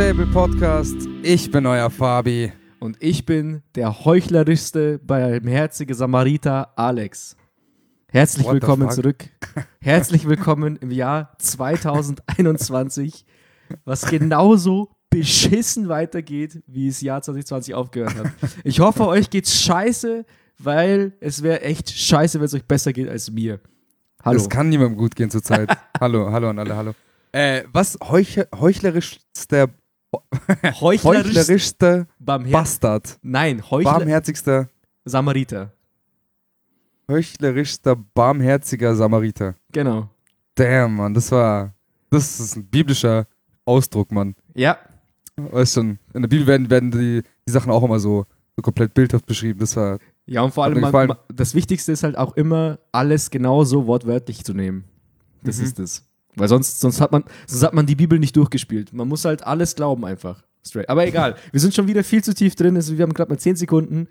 Descotable Podcast. Ich bin euer Fabi. Und ich bin der heuchlerischste barmherzige Samariter Alex. Herzlich What willkommen zurück. Herzlich willkommen im Jahr 2021, was genauso beschissen weitergeht, wie es Jahr 2020 aufgehört hat. Ich hoffe, euch geht's scheiße, weil es wäre echt scheiße, wenn es euch besser geht als mir. Hallo. Es kann niemandem gut gehen zurzeit. hallo, hallo an alle, hallo. Äh, was heuch heuchlerischster, Heuchlerisch, heuchlerischster barmher Bastard, Nein, Heuchler barmherzigster, Samariter. heuchlerischster, barmherziger Samariter. Genau. Damn, Mann, das war, das ist ein biblischer Ausdruck, Mann. Ja, Weißt schon, in der Bibel werden, werden die, die Sachen auch immer so, so komplett bildhaft beschrieben. Das war, Ja, und vor allem, man, das Wichtigste ist halt auch immer, alles genau so wortwörtlich zu nehmen. Das Mhm. ist es. Weil sonst, sonst, hat man, sonst hat man die Bibel nicht durchgespielt. Man muss halt alles glauben einfach. Straight. Aber egal, wir sind schon wieder viel zu tief drin. Also wir haben gerade mal 10 Sekunden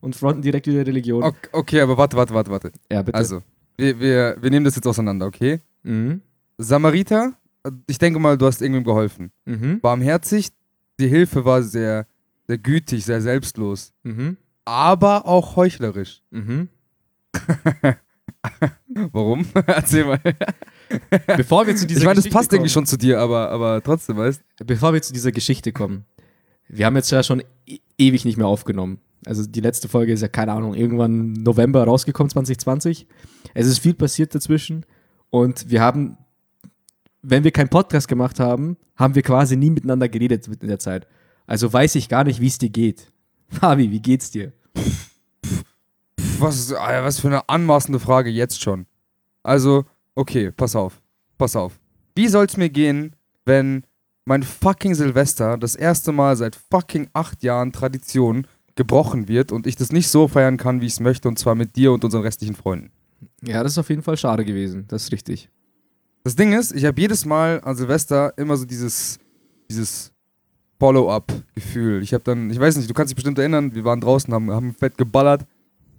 und fronten direkt wieder Religion. okay, okay, aber warte, warte, warte, warte. Ja, bitte. Also, wir, wir, wir nehmen das jetzt auseinander, okay? Mhm. Samariter, ich denke mal, du hast irgendwem geholfen. Mhm. Barmherzig, die Hilfe war sehr, sehr gütig, sehr selbstlos. Mhm. Aber auch heuchlerisch. Mhm. Warum? Erzähl mal. Bevor wir zu dieser ich meine, das Geschichte passt irgendwie kommen, schon zu dir, aber, aber trotzdem, weißt Bevor wir zu dieser Geschichte kommen. Wir haben jetzt ja schon e ewig nicht mehr aufgenommen. Also die letzte Folge ist ja, keine Ahnung, irgendwann November rausgekommen, 2020. Es ist viel passiert dazwischen. Und wir haben, wenn wir keinen Podcast gemacht haben, haben wir quasi nie miteinander geredet in der Zeit. Also weiß ich gar nicht, wie es dir geht. Fabi, wie geht's dir? Was, was für eine anmaßende Frage jetzt schon. Also, okay, pass auf. Pass auf. Wie soll's mir gehen, wenn mein fucking Silvester das erste Mal seit fucking acht Jahren Tradition gebrochen wird und ich das nicht so feiern kann, wie ich es möchte, und zwar mit dir und unseren restlichen Freunden? Ja, das ist auf jeden Fall schade gewesen. Das ist richtig. Das Ding ist, ich habe jedes Mal an Silvester immer so dieses, dieses Follow-up-Gefühl. Ich habe dann, ich weiß nicht, du kannst dich bestimmt erinnern, wir waren draußen, haben, haben fett geballert,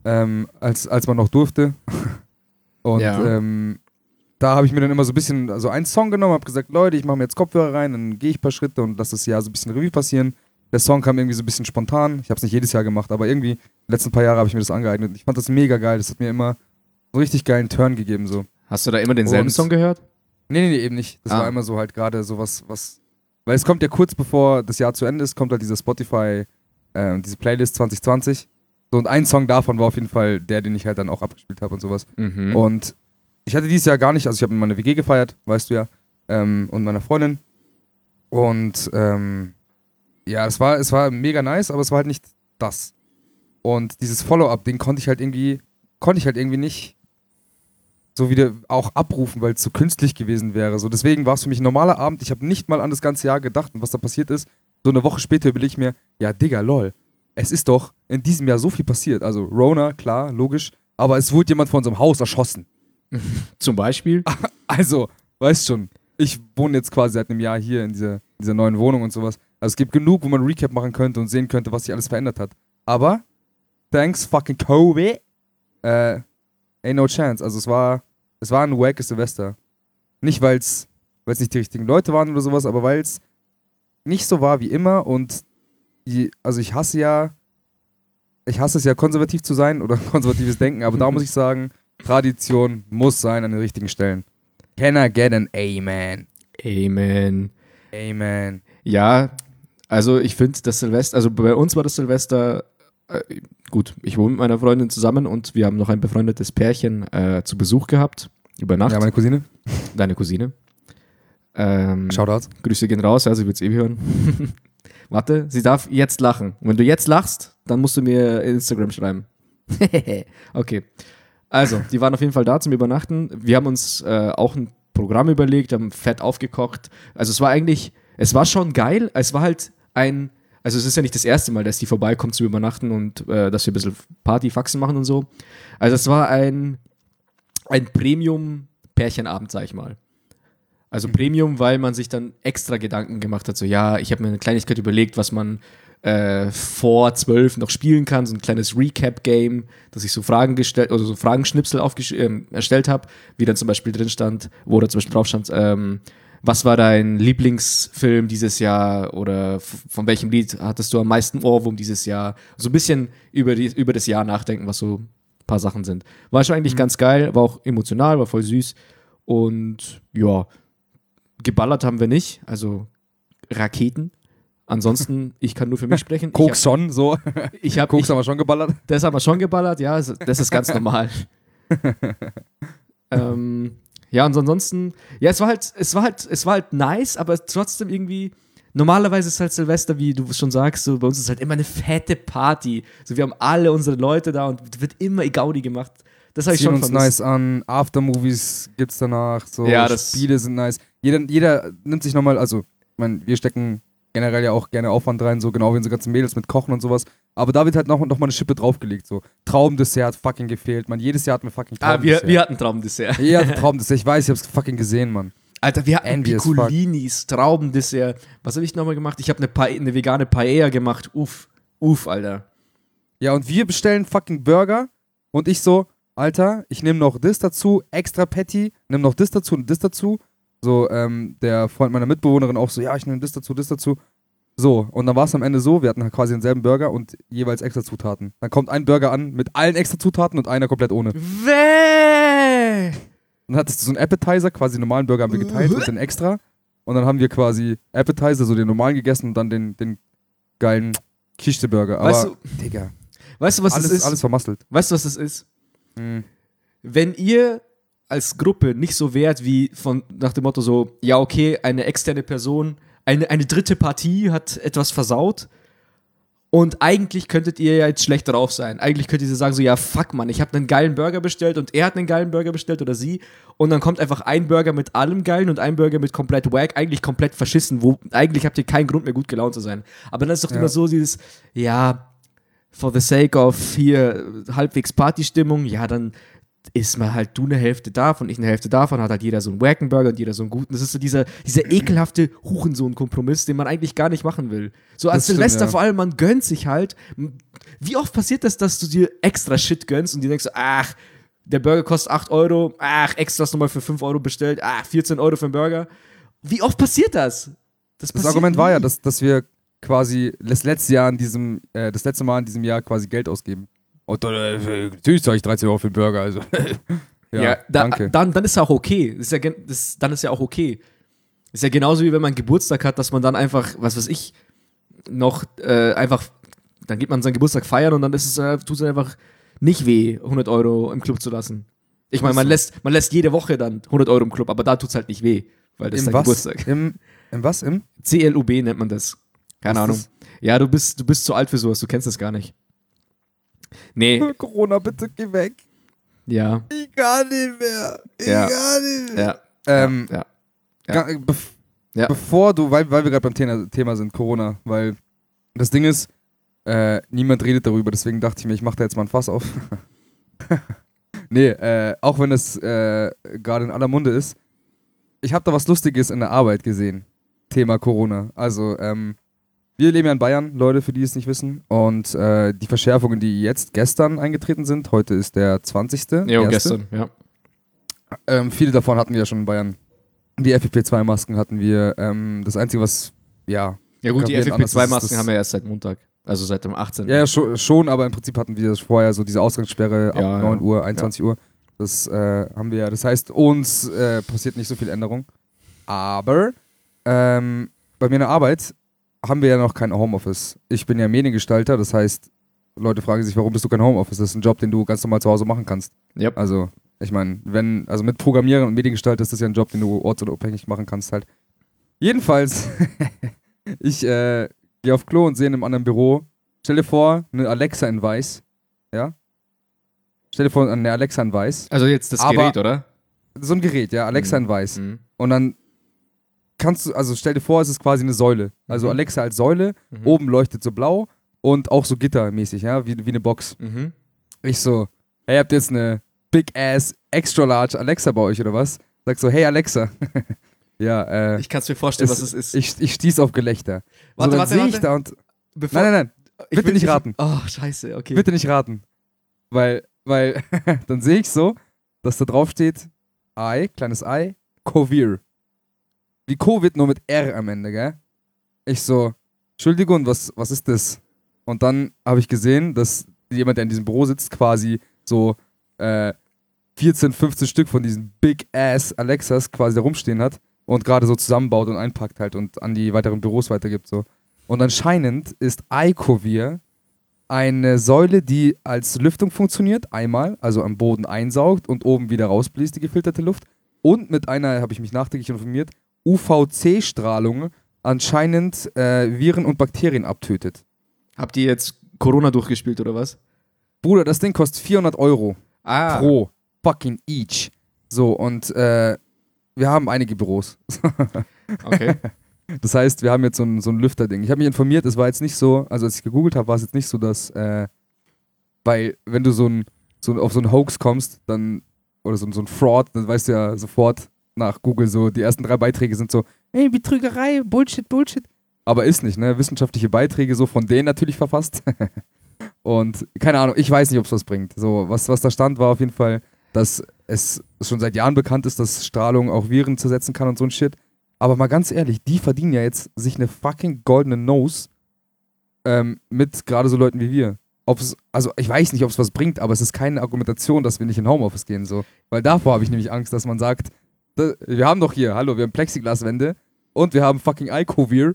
ähm, als, als man noch durfte. Und Ja. ähm, da habe ich mir dann immer so ein bisschen, also einen Song genommen, habe gesagt, Leute, ich mache mir jetzt Kopfhörer rein, dann gehe ich ein paar Schritte und lasse das Jahr so ein bisschen Revue passieren. Der Song kam irgendwie so ein bisschen spontan. Ich habe es nicht jedes Jahr gemacht, aber irgendwie, die letzten paar Jahre habe ich mir das angeeignet. Ich fand das mega geil. Das hat mir immer so richtig geilen Turn gegeben, so. Hast du da immer denselben Und- Song gehört? Nee, nee, nee, eben nicht. Das Ah. war immer so halt gerade sowas, was. Weil es kommt ja kurz bevor das Jahr zu Ende ist, kommt halt diese Spotify, äh, diese Playlist 2020. So, und ein Song davon war auf jeden Fall der, den ich halt dann auch abgespielt habe und sowas. Mhm. Und ich hatte dieses Jahr gar nicht, also ich habe in meiner WG gefeiert, weißt du ja, ähm, und meiner Freundin. Und ähm, ja, es war, es war mega nice, aber es war halt nicht das. Und dieses Follow-up-Ding konnte ich halt irgendwie, konnte ich halt irgendwie nicht so wieder auch abrufen, weil es so künstlich gewesen wäre. So, deswegen war es für mich ein normaler Abend. Ich habe nicht mal an das ganze Jahr gedacht und was da passiert ist. So eine Woche später überlege ich mir, ja, Digga, lol. Es ist doch in diesem Jahr so viel passiert. Also Rona, klar, logisch. Aber es wurde jemand von unserem Haus erschossen. Zum Beispiel? Also, weißt schon, ich wohne jetzt quasi seit einem Jahr hier in dieser, dieser neuen Wohnung und sowas. Also es gibt genug, wo man Recap machen könnte und sehen könnte, was sich alles verändert hat. Aber, thanks fucking Kobe, äh, ain't no chance. Also es war, es war ein wackes Silvester. Nicht, weil es nicht die richtigen Leute waren oder sowas, aber weil es nicht so war wie immer und die, also ich hasse ja, ich hasse es ja, konservativ zu sein oder konservatives Denken, aber da muss ich sagen, Tradition muss sein an den richtigen Stellen. Can I get an Amen? Amen. Amen. Ja, also ich finde das Silvester, also bei uns war das Silvester, äh, gut, ich wohne mit meiner Freundin zusammen und wir haben noch ein befreundetes Pärchen äh, zu Besuch gehabt, über Nacht, Ja, meine Cousine. deine Cousine. Ähm, Shoutouts. Grüße gehen raus, ja, sie wird es eh hören. Warte, sie darf jetzt lachen. Und wenn du jetzt lachst, dann musst du mir Instagram schreiben. okay. Also, die waren auf jeden Fall da zum Übernachten. Wir haben uns äh, auch ein Programm überlegt, haben fett aufgekocht. Also es war eigentlich, es war schon geil. Es war halt ein, also es ist ja nicht das erste Mal, dass die vorbeikommt zum Übernachten und äh, dass wir ein bisschen Party, Faxen machen und so. Also es war ein, ein Premium-Pärchenabend, sag ich mal. Also Premium, weil man sich dann extra Gedanken gemacht hat, so ja, ich habe mir eine Kleinigkeit überlegt, was man äh, vor zwölf noch spielen kann, so ein kleines Recap-Game, dass ich so Fragen gestellt, oder so Fragenschnipsel ähm, erstellt habe, wie dann zum Beispiel drin stand, wo da zum Beispiel drauf stand, ähm, was war dein Lieblingsfilm dieses Jahr oder von welchem Lied hattest du am meisten Ohrwurm dieses Jahr? So ein bisschen über, die, über das Jahr nachdenken, was so ein paar Sachen sind. War schon eigentlich ganz geil, war auch emotional, war voll süß und ja, geballert haben wir nicht, also Raketen. Ansonsten, ich kann nur für mich sprechen. Ich Koks schon, so. hab- Ich habe Koks haben wir schon geballert. das haben wir schon geballert, ja, das ist ganz normal. ähm, ja, und ansonsten, ja, es war halt, es war halt, es war halt nice, aber trotzdem irgendwie, normalerweise ist halt Silvester, wie du schon sagst, so bei uns ist halt immer eine fette Party. So, wir haben alle unsere Leute da und wird immer Gaudi gemacht. Das habe ich schon uns vermisst. nice an. Aftermovies gibt's danach. So Ja, das- Spiele sind nice. Jeder, jeder nimmt sich nochmal, also, ich meine, wir stecken generell ja auch gerne Aufwand rein, so genau wie unsere ganzen Mädels mit Kochen und sowas. Aber da wird halt noch, noch mal eine Schippe draufgelegt. So. Traumdessert hat fucking gefehlt, man. Jedes Jahr hatten wir fucking Ah, wir, Traumdessert. wir hatten Traumdessert. Ja, Traumdessert. Ich weiß, ich hab's fucking gesehen, Mann. Alter, wir hatten Envious fuck. Piccolinis, Traumdessert. Was habe ich nochmal gemacht? Ich habe eine, Pa- eine vegane Paella gemacht. Uff, uff, Alter. Ja, und wir bestellen fucking Burger und ich so, Alter, ich nehme noch das dazu, extra Patty, nimm noch das dazu und das dazu. So, ähm, der Freund meiner Mitbewohnerin auch so, ja, ich nehme das dazu, das dazu. So, und dann war es am Ende so, wir hatten halt quasi denselben Burger und jeweils extra Zutaten. Dann kommt ein Burger an mit allen extra Zutaten und einer komplett ohne. Wäh! Dann hattest du so einen Appetizer, quasi den normalen Burger haben wir geteilt und den extra. Und dann haben wir quasi Appetizer, so den normalen gegessen und dann den, den geilen Kiste-Burger. Aber, Weißt du, Digga, weißt du, was alles, das ist? alles vermasselt. Weißt du, was das ist? Mhm. Wenn ihr als Gruppe nicht so wärt wie von nach dem Motto so, ja, okay, eine externe Person, eine, eine dritte Partie hat etwas versaut und eigentlich könntet ihr ja jetzt schlecht drauf sein. Eigentlich könntet ihr sagen so, ja, fuck, Mann, ich habe einen geilen Burger bestellt und er hat einen geilen Burger bestellt oder sie und dann kommt einfach ein Burger mit allem geilen und ein Burger mit komplett wack, eigentlich komplett verschissen, wo eigentlich habt ihr keinen Grund mehr gut gelaunt zu sein. Aber dann ist doch Ja. immer so dieses, ja, for the sake of hier halbwegs Partystimmung, ja, dann ist mal halt du eine Hälfte davon, ich eine Hälfte davon, hat halt jeder so einen wacken Burger und jeder so einen guten. Das ist so dieser, dieser ekelhafte Hurensohn-Kompromiss, den man eigentlich gar nicht machen will. So als Das stimmt, Silvester ja. vor allem, man gönnt sich halt. Wie oft passiert das, dass du dir extra Shit gönnst und dir denkst, ach, der Burger kostet 8 Euro, ach, extras nochmal für 5 Euro bestellt, ach, 14 Euro für einen Burger. Wie oft passiert das? Das passiert Argument war ja, nie. dass, dass wir quasi das letzte Jahr in diesem, äh, das letzte Mal in diesem Jahr quasi Geld ausgeben. Und äh, natürlich zahle ich 13 Euro für den Burger, also. Ja, da, danke. Dann, dann ist ja auch okay. Das ist ja, das, dann ist ja auch okay. Ist ja genauso wie wenn man Geburtstag hat, dass man dann einfach, was weiß ich, noch äh, einfach, dann geht man seinen Geburtstag feiern und dann ist es, äh, tut es einfach nicht weh, 100 Euro im Club zu lassen. Ich meine, man lässt, man lässt jede Woche dann 100 Euro im Club, aber da tut es halt nicht weh, weil das ist Im dein was? Geburtstag. Im, Im was? Im? CLUB nennt man das. Keine Was Ahnung. ist Ja, du bist, du bist zu alt für sowas, du kennst das gar nicht. Nee, Corona, bitte geh weg. ja, Ich kann nicht mehr. Ich Ja. kann nicht mehr. ja, Ähm, ja. Ja. bef Ja. Bevor du, weil, weil wir gerade beim Thema, Thema sind, Corona, weil das Ding ist, äh, niemand redet darüber, deswegen dachte ich mir, ich mache da jetzt mal ein Fass auf. nee, äh, auch wenn es äh, gerade in aller Munde ist, ich habe da was Lustiges in der Arbeit gesehen. Thema Corona. Also, ähm, wir leben ja in Bayern, Leute, für die es nicht wissen. Und äh, die Verschärfungen, die jetzt gestern eingetreten sind, heute ist der 20. Jo, erste. gestern, ja. Ähm, viele davon hatten wir ja schon in Bayern. Die FFP2-Masken hatten wir. Ähm, das Einzige, was, ja. Ja gut, die Gravierend anders ist FFP2-Masken das- haben wir erst seit Montag. Also seit dem 18. Ja, ja schon, schon, aber im Prinzip hatten wir vorher so diese Ausgangssperre ab Ja, 9 ja. Uhr, 21 Uhr. Das äh, haben wir ja. Das heißt, uns äh, passiert nicht so viel Änderung. Aber ähm, bei mir in der Arbeit haben wir ja noch kein Homeoffice. Ich bin ja Mediengestalter, das heißt, Leute fragen sich, warum bist du kein Homeoffice? Das ist ein Job, den du ganz normal zu Hause machen kannst. Yep. Also, ich meine, wenn, also mit Programmieren und Mediengestalter ist das ja ein Job, den du ortsunabhängig machen kannst halt. Jedenfalls, ich äh, gehe auf Klo und sehe in einem anderen Büro, stell dir vor, eine Alexa in weiß, ja? Stell dir vor, eine Alexa in weiß. Also jetzt das Gerät, oder? So ein Gerät, ja, Alexa Mhm. in weiß. Mhm. Und dann kannst du, also stell dir vor, es ist quasi eine Säule. Also Mhm. Alexa als Säule, Mhm. oben leuchtet so blau und auch so gittermäßig, ja, wie, wie eine Box. Mhm. Ich so, hey, habt ihr jetzt eine Big Ass Extra Large Alexa bei euch oder was? Sag so, hey Alexa. ja, äh, Ich kann es mir vorstellen, es- was es ist. ich, ich stieß auf Gelächter. Warte, so, dann warte, sehe ich warte. da und. Bevor- Nein, nein, nein. Ich bitte will nicht raten. Oh, scheiße, okay. Bitte nicht raten. Weil, weil, dann sehe ich so, dass da drauf steht, Ei, kleines Ei, Covir. Wie Covid nur mit R am Ende, gell? Ich so, Entschuldigung, was, was ist das? Und dann habe ich gesehen, dass jemand, der in diesem Büro sitzt, quasi so äh, 14, 15 Stück von diesen Big Ass Alexas quasi da rumstehen hat und gerade so zusammenbaut und einpackt halt und an die weiteren Büros weitergibt. So. Und anscheinend ist Icovir eine Säule, die als Lüftung funktioniert, einmal, also am Boden einsaugt und oben wieder rausbläst, die gefilterte Luft. Und mit einer, habe ich mich nachträglich informiert, UVC-Strahlung anscheinend äh, Viren und Bakterien abtötet. Habt ihr jetzt Corona durchgespielt oder was? Bruder, das Ding kostet 400 Euro Ah. pro fucking each. So, und äh, wir haben einige Büros. Okay. Das heißt, wir haben jetzt so ein, so ein Lüfterding. Ich habe mich informiert, es war jetzt nicht so, also als ich gegoogelt habe, war es jetzt nicht so, dass, äh, weil wenn du so, ein, so auf so einen Hoax kommst, dann, oder so, ein- so ein Fraud, dann weißt du ja sofort nach Google so, die ersten drei Beiträge sind so, ey, Betrügerei, Bullshit, Bullshit. Aber ist nicht, ne? Wissenschaftliche Beiträge so von denen natürlich verfasst. Und keine Ahnung, ich weiß nicht, ob es was bringt. So, was, was da stand, war auf jeden Fall, dass es schon seit Jahren bekannt ist, dass Strahlung auch Viren zersetzen kann und so ein Shit. Aber mal ganz ehrlich, die verdienen ja jetzt sich eine fucking goldene Nose ähm, mit gerade so Leuten wie wir. Ob's, also ich weiß nicht, ob es was bringt, aber es ist keine Argumentation, dass wir nicht in Homeoffice gehen. So. Weil davor habe ich nämlich Angst, dass man sagt, da, wir haben doch hier, hallo, wir haben Plexiglaswände und wir haben fucking iCovir,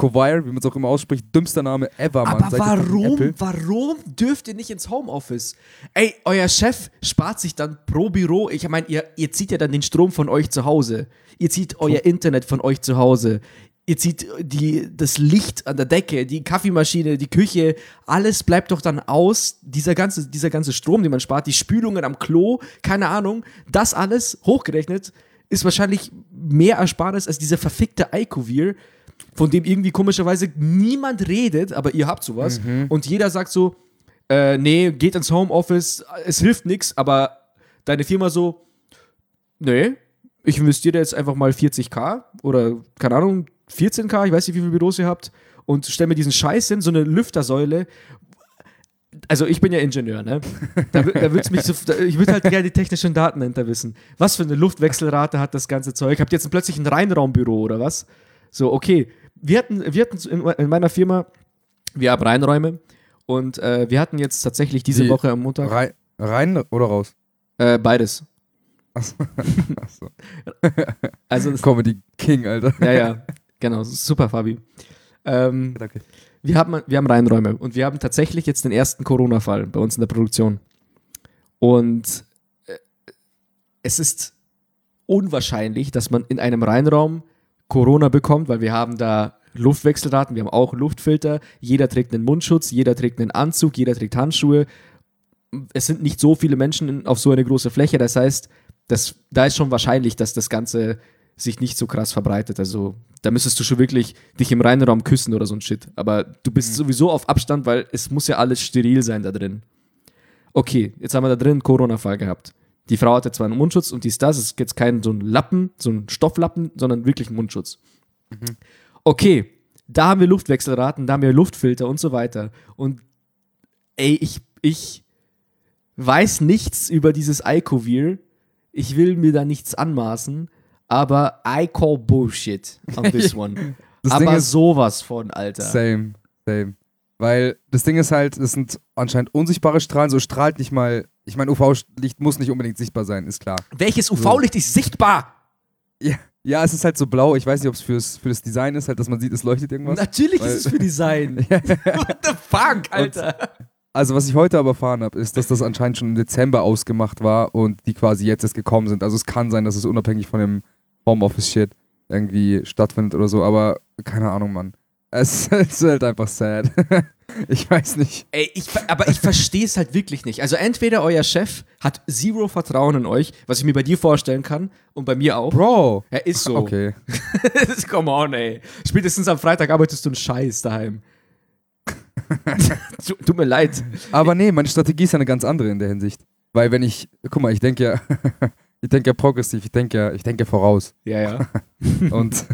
Covire, wie man es auch immer ausspricht, dümmster Name ever, Mann. Aber warum, warum dürft ihr nicht ins Homeoffice? Ey, euer Chef spart sich dann pro Büro, ich meine, ihr, ihr zieht ja dann den Strom von euch zu Hause. Ihr zieht euer Internet von euch zu Hause. Ihr zieht die, das Licht an der Decke, die Kaffeemaschine, die Küche, alles bleibt doch dann aus. Dieser ganze, dieser ganze Strom, den man spart, die Spülungen am Klo, keine Ahnung, das alles hochgerechnet ist wahrscheinlich mehr Ersparnis als dieser verfickte Icovir, von dem irgendwie komischerweise niemand redet, aber ihr habt sowas. Und jeder sagt so, äh, nee, geht ins Homeoffice, es hilft nichts, aber deine Firma so, nee, ich investiere jetzt einfach mal 40k oder, keine Ahnung, 14k, ich weiß nicht, wie viele Büros ihr habt, und stell mir diesen Scheiß hin, so eine Lüftersäule. Also ich bin ja Ingenieur, ne? Da, da würd's mich so, da, ich würde halt gerne die technischen Daten dahinter wissen. Was für eine Luftwechselrate hat das ganze Zeug? Habt ihr jetzt plötzlich ein Reinraumbüro oder was? So, okay. Wir hatten, wir hatten in, in meiner Firma, wir haben Reinräume und äh, wir hatten jetzt tatsächlich diese Die- Woche am Montag Rein, rein oder raus? äh, beides. Achso. Also, das, Comedy King, Alter. ja, ja, genau, super, Fabi. Ähm, Danke. wir, haben, wir haben Reinräume und wir haben tatsächlich jetzt den ersten Corona-Fall bei uns in der Produktion. Und äh, es ist unwahrscheinlich, dass man in einem Reinraum Corona bekommt, weil wir haben da Luftwechselraten, wir haben auch Luftfilter, jeder trägt einen Mundschutz, jeder trägt einen Anzug, jeder trägt Handschuhe. Es sind nicht so viele Menschen auf so eine große Fläche, das heißt, das, da ist schon wahrscheinlich, dass das Ganze sich nicht so krass verbreitet. Also da müsstest du schon wirklich dich im Reinraum küssen oder so ein Shit. Aber du bist sowieso auf Abstand, weil es muss ja alles steril sein da drin. Okay, jetzt haben wir da drin einen Corona-Fall gehabt. Die Frau hatte zwar einen Mundschutz und dies, das, es ist jetzt kein so ein Lappen, so ein Stofflappen, sondern wirklich einen Mundschutz. Okay, da haben wir Luftwechselraten, da haben wir Luftfilter und so weiter. Und ey, ich, ich weiß nichts über dieses Icovir. Ich will mir da nichts anmaßen, aber I call Bullshit on this one. Das aber Ding ist, sowas von, Alter. Same, same. Weil das Ding ist halt, es sind anscheinend unsichtbare Strahlen, so strahlt nicht mal. Ich meine, UV-Licht muss nicht unbedingt sichtbar sein, ist klar. Welches UV-Licht ist sichtbar? Ja, ja, es ist halt so blau. Ich weiß nicht, ob es fürs, für das Design ist, halt, dass man sieht, es leuchtet irgendwas. Natürlich Weil- ist es für Design. What the fuck, Alter? Also, was ich heute aber erfahren habe, ist, dass das anscheinend schon im Dezember ausgemacht war und die quasi jetzt erst gekommen sind. Also, es kann sein, dass es unabhängig von dem Homeoffice-Shit irgendwie stattfindet oder so, aber keine Ahnung, Mann. Es, es ist halt einfach sad. ich weiß nicht. Ey, ich, aber ich verstehe es halt wirklich nicht. Also entweder euer Chef hat zero Vertrauen in euch, was ich mir bei dir vorstellen kann und bei mir auch. Bro. Er ist so. Okay. Come on, ey. Spätestens am Freitag arbeitest du einen Scheiß daheim. Tu- Tut mir leid. Aber nee, meine Strategie ist ja eine ganz andere in der Hinsicht. Weil wenn ich, guck mal, ich denke ja, ich denke ja progressiv, ich denke ja, ich denke ja voraus. Ja, ja. Und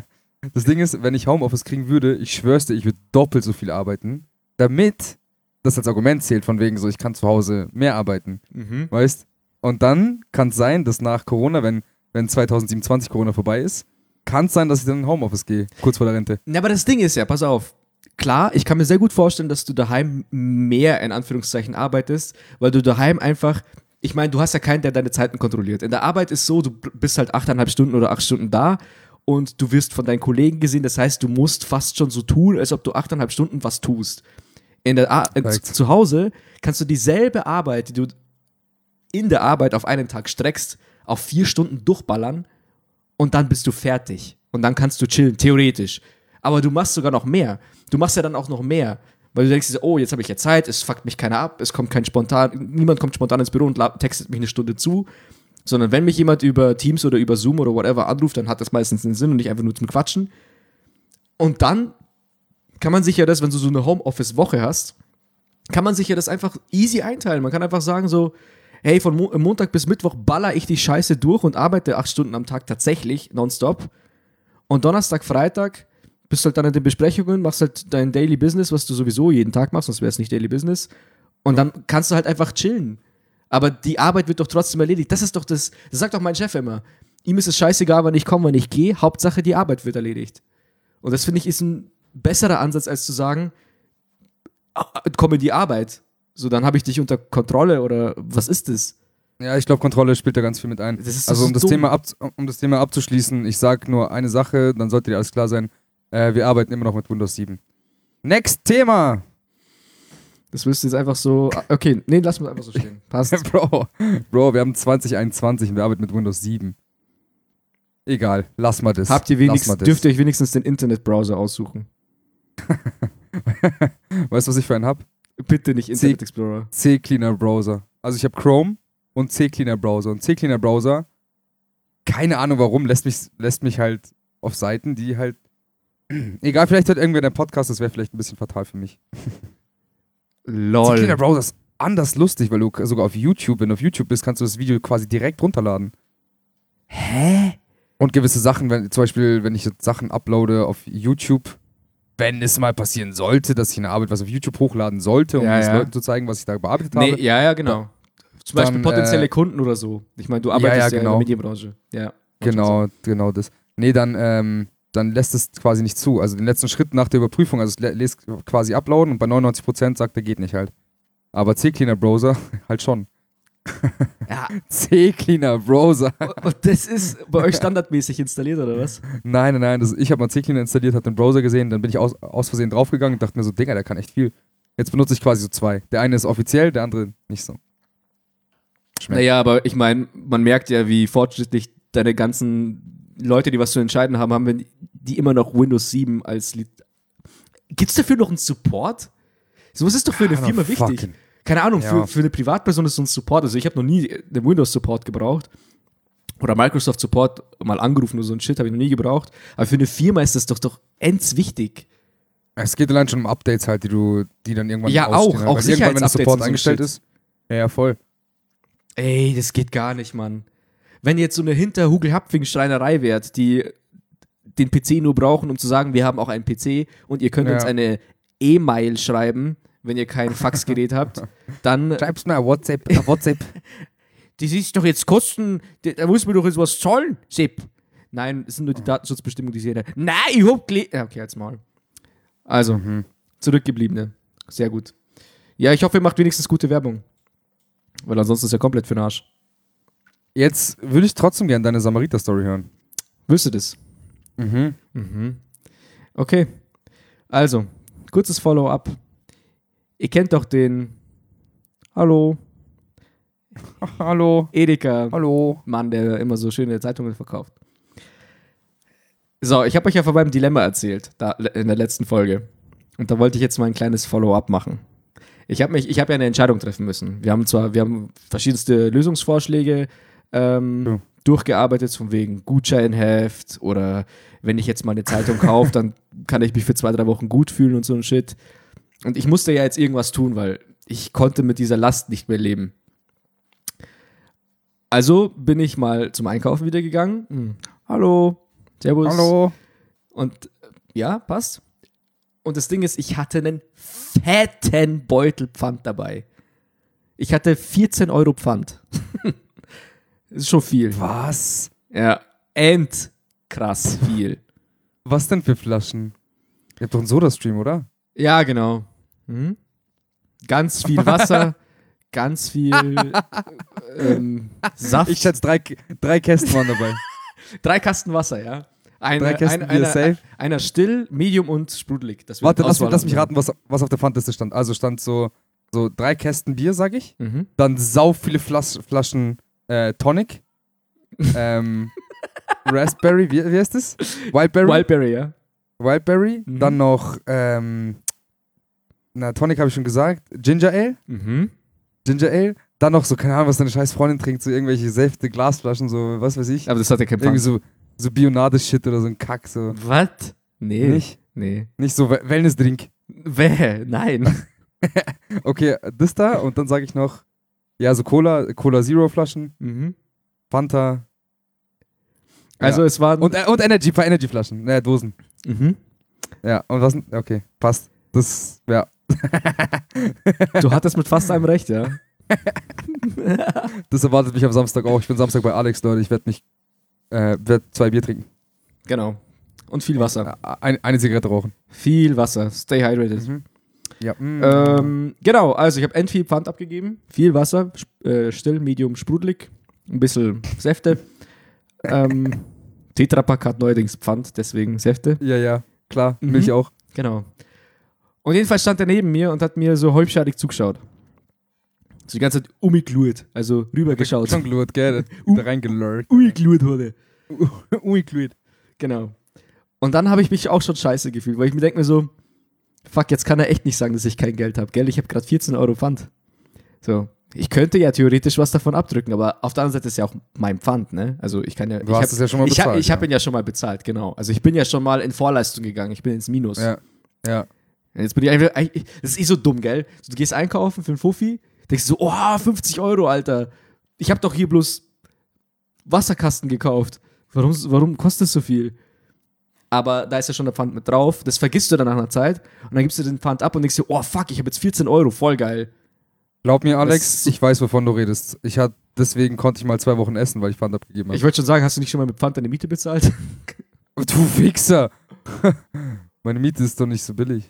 das Ding ist, wenn ich Homeoffice kriegen würde, ich schwör's dir, ich würde doppelt so viel arbeiten, damit das als Argument zählt, von wegen so, ich kann zu Hause mehr arbeiten, Mhm. weißt? Und dann kann es sein, dass nach Corona, wenn, wenn 2027 Corona vorbei ist, kann es sein, dass ich dann in Homeoffice gehe, kurz vor der Rente. Na, aber das Ding ist ja, pass auf. Klar, ich kann mir sehr gut vorstellen, dass du daheim mehr in Anführungszeichen arbeitest, weil du daheim einfach, ich meine, du hast ja keinen, der deine Zeiten kontrolliert. In der Arbeit ist so, du bist halt achteinhalb Stunden oder acht Stunden da und du wirst von deinen Kollegen gesehen. Das heißt, du musst fast schon so tun, als ob du achteinhalb Stunden was tust. In der Ar äh, zu Hause kannst du dieselbe Arbeit, die du in der Arbeit auf einen Tag streckst, auf vier Stunden durchballern und dann bist du fertig. Und dann kannst du chillen, theoretisch. Aber du machst sogar noch mehr. Du machst ja dann auch noch mehr. Weil du denkst, oh, jetzt habe ich ja Zeit, es fuckt mich keiner ab, es kommt kein spontan, niemand kommt spontan ins Büro und textet mich eine Stunde zu. Sondern wenn mich jemand über Teams oder über Zoom oder whatever anruft, dann hat das meistens einen Sinn und nicht einfach nur zum Quatschen. Und dann kann man sich ja das, wenn du so eine Homeoffice-Woche hast, kann man sich ja das einfach easy einteilen. Man kann einfach sagen so, hey, von Mo Montag bis Mittwoch baller ich die Scheiße durch und arbeite acht Stunden am Tag tatsächlich nonstop. Und Donnerstag, Freitag bist halt dann in den Besprechungen, machst halt dein Daily Business, was du sowieso jeden Tag machst, sonst wäre es nicht Daily Business. Und dann kannst du halt einfach chillen. Aber die Arbeit wird doch trotzdem erledigt. Das ist doch das, das sagt doch mein Chef immer. Ihm ist es scheißegal, wann ich komme, wann ich gehe. Hauptsache, die Arbeit wird erledigt. Und das finde ich ist ein besserer Ansatz, als zu sagen, ah, komme die Arbeit. So, dann habe ich dich unter Kontrolle oder was ist das? Ja, ich glaube, Kontrolle spielt da ganz viel mit ein. Also so um das, dumm. Thema ab, um das Thema abzuschließen, ich sage nur eine Sache, dann sollte dir alles klar sein. Äh, wir arbeiten immer noch mit Windows 7. Next Thema! Das du jetzt einfach so. Okay, nee, lass mal einfach so stehen. Passt. Bro, Bro, wir haben 2021 und wir arbeiten mit Windows 7. Egal, lass mal das. Habt ihr wenigstens, dürft ihr euch wenigstens den Internetbrowser aussuchen? Weißt du, was ich für einen hab? Bitte nicht C- Internet Explorer. C-Cleaner Browser. Also ich habe Chrome und C-Cleaner Browser. Und C-Cleaner Browser, keine Ahnung warum, lässt mich, lässt mich halt auf Seiten, die halt. Egal, vielleicht hört irgendwer den Podcast, das wäre vielleicht ein bisschen fatal für mich. Lol. C-Cleaner Browser ist anders lustig, weil du sogar auf YouTube, wenn du auf YouTube bist, kannst du das Video quasi direkt runterladen. Hä? Und gewisse Sachen, wenn, zum Beispiel, wenn ich jetzt Sachen uploade auf YouTube, wenn es mal passieren sollte, dass ich eine Arbeit was auf YouTube hochladen sollte, um Ja, es ja. Leuten zu zeigen, was ich da bearbeitet Nee, habe. ja, ja, genau. Zum Dann, Beispiel potenzielle äh, Kunden oder so. Ich meine, du arbeitest ja, ja, in genau. der Medienbranche. Ja. Genau, genau das. Nee, dann, ähm, dann lässt es quasi nicht zu. Also den letzten Schritt nach der Überprüfung, also es lä- lässt quasi uploaden und bei 99% sagt er, geht nicht halt. Aber C-Cleaner Browser halt schon. Ja, C-Cleaner Browser. und das ist bei euch standardmäßig installiert, oder was? nein, nein, nein. Das, ich habe mal C-Cleaner installiert, habe den Browser gesehen, dann bin ich aus, aus Versehen draufgegangen und dachte mir so, Digga, der kann echt viel. Jetzt benutze ich quasi so zwei. Der eine ist offiziell, der andere nicht so. Schmeckt. Naja, aber ich meine, man merkt ja, wie fortschrittlich deine ganzen Leute, die was zu entscheiden haben, haben, wenn die immer noch Windows 7 als Lied. Gibt's dafür noch einen Support? Sowas ist doch für eine Firma wichtig. Keine Ahnung, Ja. für, für eine Privatperson ist so ein Support. Also ich habe noch nie einen Windows-Support gebraucht. Oder Microsoft Support mal angerufen oder so ein Shit, habe ich noch nie gebraucht. Aber für eine Firma ist das doch doch ends wichtig. Es geht allein schon um Updates halt, die du, die dann irgendwann Ja, auch, auch Weil irgendwann, wenn der Support so eingestellt ist. Ja, ja, voll. Ey, das geht gar nicht, Mann. Wenn jetzt so eine Hinter-Hugel-Hapfing-Schreinerei wärt, die den PC nur brauchen, um zu sagen, wir haben auch einen PC und ihr könnt Ja. uns eine E-Mail schreiben, wenn ihr kein Faxgerät habt, dann. Schreib's mir auf WhatsApp. Auf WhatsApp. Das ist doch jetzt Kosten, da muss man doch jetzt was zahlen, Sepp. Nein, es sind nur die Datenschutzbestimmungen, die sehe. Nein, ich hab gele ja, Okay, jetzt mal. Also, Mhm. zurückgebliebene. Sehr gut. Ja, ich hoffe, ihr macht wenigstens gute Werbung. Weil ansonsten ist ja komplett für den Arsch. Jetzt würde ich trotzdem gerne deine Samariter-Story hören. Willst du das? Mhm. Mhm. Okay. Also, kurzes Follow-up. Ihr kennt doch den Hallo, Hallo. Edeka Hallo. Mann, der immer so schöne Zeitungen verkauft. So, ich habe euch ja von meinem Dilemma erzählt, da, in der letzten Folge. Und da wollte ich jetzt mal ein kleines Follow-up machen. Ich habe mich, ich habe ja eine Entscheidung treffen müssen. Wir haben zwar, wir haben verschiedenste Lösungsvorschläge ähm, Ja. durchgearbeitet, von wegen Gutscheinheft oder wenn ich jetzt mal eine Zeitung kaufe, dann kann ich mich für zwei, drei Wochen gut fühlen und so ein Shit. Und ich musste ja jetzt irgendwas tun, weil ich konnte mit dieser Last nicht mehr leben. Also bin ich mal zum Einkaufen wieder gegangen. Hm. Hallo, Servus. Hallo. Und äh, ja, passt. Und das Ding ist, ich hatte einen fetten Beutel Pfand dabei. Ich hatte 14 Euro Pfand. Ist schon viel. Was? Ja, endkrass. krass viel. Was denn für Flaschen? Ihr habt doch einen Soda-Stream, oder? Ja, genau. Mhm. Ganz viel Wasser, ganz viel ähm, Saft. Ich schätze, drei, drei Kästen waren dabei. Drei Kasten Wasser, ja. Eine, Drei Kästen ein- Bier einer, safe. einer still, medium und sprudelig. Warte, lass, lass mich raten, was, was auf der Pfandliste stand. Also stand so, so drei Kästen Bier, sag ich. Mhm. Dann sau viele Flas Flaschen äh, Tonic. ähm, Raspberry, wie, wie heißt das? Wildberry. Wildberry, ja. Wildberry. Mhm. Dann noch, ähm, na, Tonic habe ich schon gesagt. Ginger Ale. Mhm. Ginger Ale. Dann noch so, keine Ahnung, was deine scheiß Freundin trinkt, so irgendwelche Säfte, Glasflaschen, so, was weiß ich. Aber das hat ja kein Irgendwie Pfand. so, so Bionade-Shit oder so ein Kack, so. Was? Nee. Nicht? Nee. Nicht so We- Wellness-Drink. Nein. Okay, das da und dann sage ich noch, ja, so Cola, Cola Zero Flaschen, mhm. Fanta Also Ja. es waren. und, äh, und Energy, paar Energy Flaschen, ne, Dosen. mhm. Ja, und was, okay, passt. Das, ja, Du hattest mit fast einem recht, ja. das erwartet mich am Samstag auch. Ich bin Samstag bei Alex, Leute, ich werde mich, äh, werde zwei Bier trinken. Genau. Und viel Wasser. Ein, eine Zigarette rauchen. Viel Wasser. Stay hydrated. Mhm. Ja, mm. Ähm, genau, also ich habe end viel Pfand abgegeben. Viel Wasser, äh, still, medium, sprudelig. Ein bisschen Säfte. ähm, Tetrapack hat neuerdings Pfand, deswegen Säfte. ja, ja, klar, Mhm. Milch auch. Genau. Und jedenfalls stand er neben mir und hat mir so halbscharig zugeschaut. So die ganze Zeit umgekluert, also rübergeschaut. Schon gelurrt, gell? Da reingelurrt. Umgekluert wurde. Ungekluert. Genau. Und dann habe ich mich auch schon scheiße gefühlt, weil ich mir denke mir so, fuck, jetzt kann er echt nicht sagen, dass ich kein Geld habe, gell? Ich habe gerade 14 Euro Pfand. So. Ich könnte ja theoretisch was davon abdrücken, aber auf der anderen Seite ist ja auch mein Pfand, ne? Also ich kann ja. Du ich hast hab, es ja schon mal ich hab, bezahlt. ich habe ihn ja schon mal bezahlt, genau. Also ich bin ja schon mal in Vorleistung gegangen, ich bin ins Minus. ja. ja. Jetzt bin ich einfach, das ist eh so dumm, gell? Du gehst einkaufen für einen Fuffi, denkst so, oh, 50 Euro, Alter. Ich habe doch hier bloß Wasserkasten gekauft. Warum, warum kostet es so viel? Aber da ist ja schon der Pfand mit drauf. Das vergisst du dann nach einer Zeit. Und dann gibst du den Pfand ab und denkst dir, oh fuck, ich habe jetzt 14 Euro, voll geil. Glaub mir, Alex, ich weiß, wovon du redest. Ich hatte, deswegen konnte ich mal zwei Wochen essen, weil ich Pfand abgegeben habe. Ich wollte schon sagen, hast du nicht schon mal mit Pfand deine Miete bezahlt? Du Wichser! Meine Miete ist doch nicht so billig.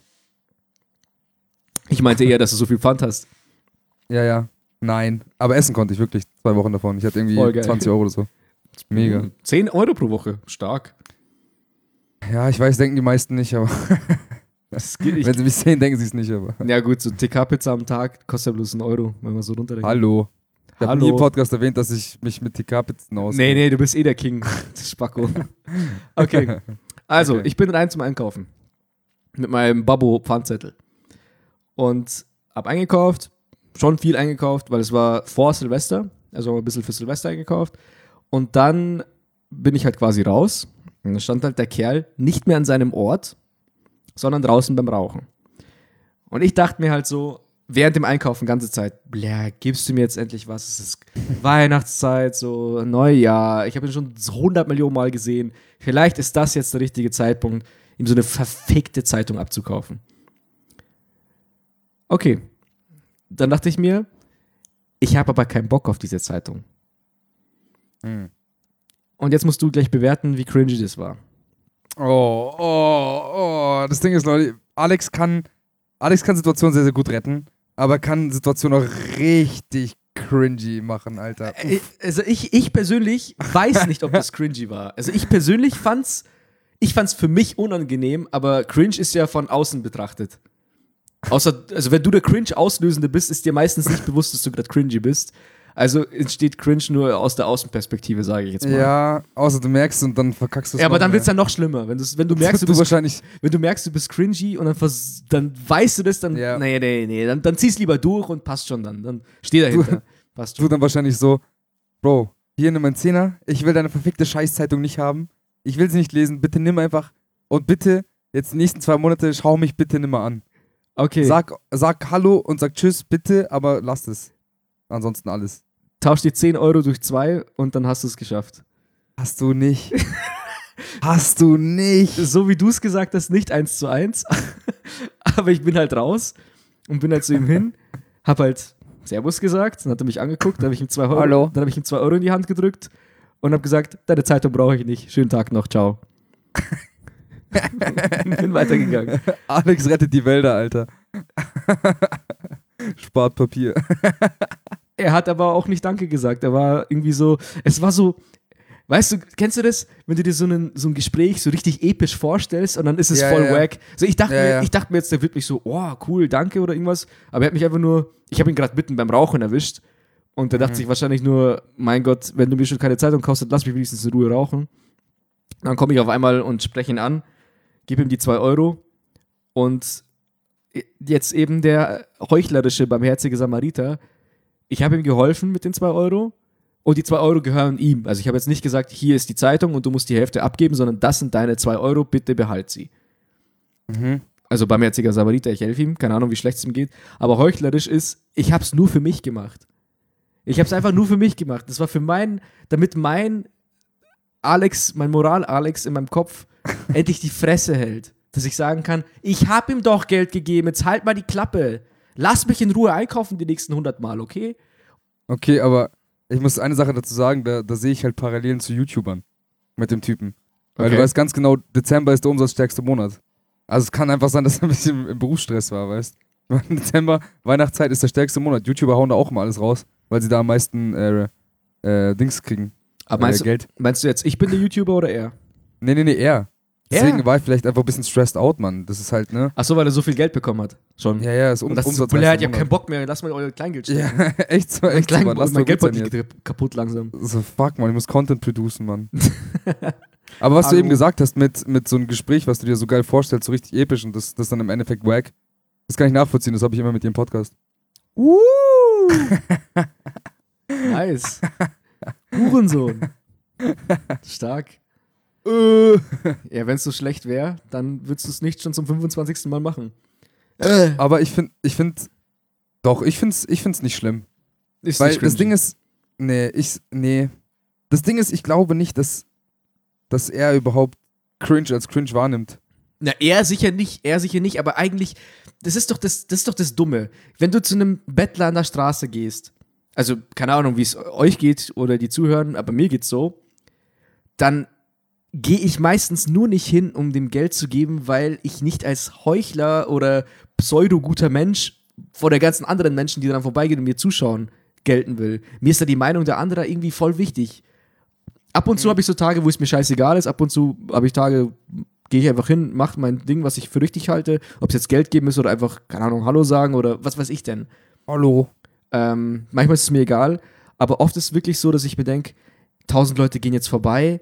Ich meinte eher, dass du so viel Pfand hast. Ja, ja. Nein. Aber essen konnte ich wirklich zwei Wochen davon. Ich hatte irgendwie Voll geil. 20 Euro oder so. Mega. 10 Euro pro Woche, stark. Ja, ich weiß, denken die meisten nicht, aber Das geht nicht. wenn sie mich sehen, denken sie es nicht, aber. Ja gut, so TK-Pizza am Tag kostet ja bloß einen Euro, wenn man so runterrechnet. Hallo. Ich habe nie im Podcast erwähnt, dass ich mich mit TK-Pizzen aus. Nee, nee, du bist eh der King. Spacko. Okay. Also, Okay. ich bin rein zum Einkaufen. Mit meinem Babbo-Pfandzettel. Und hab eingekauft. Schon viel eingekauft, weil es war vor Silvester. Also ein bisschen für Silvester eingekauft. Und dann bin ich halt quasi raus. Und dann stand halt der Kerl nicht mehr an seinem Ort, sondern draußen beim Rauchen. Und ich dachte mir halt so, während dem Einkaufen ganze Zeit, bля, gibst du mir jetzt endlich was? Es ist Weihnachtszeit, so Neujahr. Ich habe ihn schon 100 Millionen Mal gesehen. Vielleicht ist das jetzt der richtige Zeitpunkt, ihm so eine verfickte Zeitung abzukaufen. Okay. Dann dachte ich mir, ich habe aber keinen Bock auf diese Zeitung. Hm. Und jetzt musst du gleich bewerten, wie cringy das war. Oh, oh, oh. Das Ding ist, Leute, Alex kann, Alex kann Situationen sehr, sehr gut retten, aber kann Situationen auch richtig cringy machen, Alter. Äh, Also ich, ich persönlich weiß nicht, ob das cringy war. Also ich persönlich fand's, ich fand's für mich unangenehm, aber cringe ist ja von außen betrachtet. Außer, also wenn du der Cringe-Auslösende bist, ist dir meistens nicht bewusst, dass du gerade cringy bist. Also entsteht Cringe nur aus der Außenperspektive, sage ich jetzt mal. Ja, außer du merkst und dann verkackst du es. Ja, aber dann mehr. wird's ja noch schlimmer. Wenn, wenn du merkst, du du bist, wahrscheinlich. wenn du merkst, du bist cringy und dann, vers dann weißt du das, dann, Ja. nee, nee, nee, dann, dann zieh's lieber durch und passt schon dann. Dann steh dahinter. Passt Du schon. dann wahrscheinlich so, Bro, hier nimm einen Zehner, ich will deine verfickte Scheißzeitung nicht haben. Ich will sie nicht lesen, bitte nimm einfach und bitte, jetzt die nächsten zwei Monate, schau mich bitte nimmer an. Okay. Sag, sag Hallo und sag Tschüss, bitte, aber lass es. Ansonsten alles. Tausch die 10 Euro durch 2 und dann hast du es geschafft. Hast du nicht. Hast du nicht. So wie du es gesagt hast, nicht eins zu eins. Aber ich bin halt raus und bin halt zu ihm hin, hab halt Servus gesagt, dann hat er mich angeguckt, dann habe ich ihm zwei Euro, Hallo. dann habe ich ihm zwei Euro in die Hand gedrückt und habe gesagt, deine Zeitung brauche ich nicht. Schönen Tag noch, ciao. Bin weitergegangen. Alex rettet die Wälder, Alter. Spart Papier. Er hat aber auch nicht Danke gesagt. Er war irgendwie so, es war so, weißt du, kennst du das, wenn du dir so, einen, so ein Gespräch so richtig episch vorstellst und dann ist es Ja, voll ja. wack. So, ich, dachte Ja, mir, ich dachte mir jetzt, der wird mich so, oh, cool, danke oder irgendwas. Aber er hat mich einfach nur, ich habe ihn gerade mitten beim Rauchen erwischt und der Mhm. dachte sich wahrscheinlich nur, mein Gott, wenn du mir schon keine Zeitung kaufst, dann lass mich wenigstens in Ruhe rauchen. Dann komme ich auf einmal und spreche ihn an, gebe ihm die zwei Euro und jetzt eben der heuchlerische, barmherzige Samariter. Ich habe ihm geholfen mit den zwei Euro und die zwei Euro gehören ihm. Also ich habe jetzt nicht gesagt, hier ist die Zeitung und du musst die Hälfte abgeben, sondern das sind deine zwei Euro, bitte behalt sie. Mhm. Also barmherziger Samariter, ich helfe ihm, keine Ahnung, wie schlecht es ihm geht. Aber heuchlerisch ist, ich habe es nur für mich gemacht. Ich habe es einfach nur für mich gemacht. Das war für mein, damit mein Alex, mein Moral-Alex in meinem Kopf endlich die Fresse hält. Dass ich sagen kann, ich habe ihm doch Geld gegeben, jetzt halt mal die Klappe. Lass mich in Ruhe einkaufen die nächsten 100 Mal, okay? Okay, aber ich muss eine Sache dazu sagen, da, da sehe ich halt Parallelen zu YouTubern mit dem Typen. Weil Okay. du weißt ganz genau, Dezember ist der umsatzstärkste Monat. Also es kann einfach sein, dass er ein bisschen im Berufsstress war, weißt du? Dezember, Weihnachtszeit ist der stärkste Monat. YouTuber hauen da auch immer alles raus, weil sie da am meisten äh, äh, Dings kriegen. Aber äh, meinst, du, Geld. meinst du jetzt, ich bin der YouTuber oder er? Nee, nee, nee, er. Deswegen war ich vielleicht einfach ein bisschen stressed out, Mann. Das ist halt, ne? Ach so, weil er so viel Geld bekommen hat. Schon. Ja, ja, ist um, das ist blöd, ich hab keinen Bock mehr, lass mal euer Kleingeld stecken. Ja, echt so, echt so, Mann. Lass mein doch Geld gut wird sein nicht kaputt langsam. So, fuck, man, ich muss Content producen, Mann. Aber was du Hallo. eben gesagt hast mit, mit so einem Gespräch, was du dir so geil vorstellst, so richtig episch und das, das dann im Endeffekt wack, das kann ich nachvollziehen, das habe ich immer mit dir im Podcast. Uh! nice. Hurensohn. Stark. Äh. Ja, wenn es so schlecht wäre, dann würdest du es nicht schon zum 25. Mal machen. Äh, Aber ich finde, ich finde, doch, ich finde es ich find's nicht schlimm. ist Weil nicht das. Ding ist, nee, ich, nee. Das Ding ist, ich glaube nicht, dass, dass er überhaupt cringe als cringe wahrnimmt. Na, er sicher nicht, er sicher nicht, aber eigentlich, das ist doch das, das ist doch das Dumme. Wenn du zu einem Bettler an der Straße gehst, also keine Ahnung, wie es euch geht oder die zuhören, aber mir geht's so, dann gehe ich meistens nur nicht hin, um dem Geld zu geben, weil ich nicht als Heuchler oder pseudo-guter Mensch vor der ganzen anderen Menschen, die dann vorbeigehen und mir zuschauen, gelten will. Mir ist da die Meinung der anderen irgendwie voll wichtig. Ab und zu habe ich so Tage, wo es mir scheißegal ist, ab und zu habe ich Tage, gehe ich einfach hin, mache mein Ding, was ich für richtig halte, ob es jetzt Geld geben ist oder einfach, keine Ahnung, Hallo sagen oder was weiß ich denn. Hallo. Ähm, manchmal ist es mir egal, aber oft ist es wirklich so, dass ich mir denke, tausend Leute gehen jetzt vorbei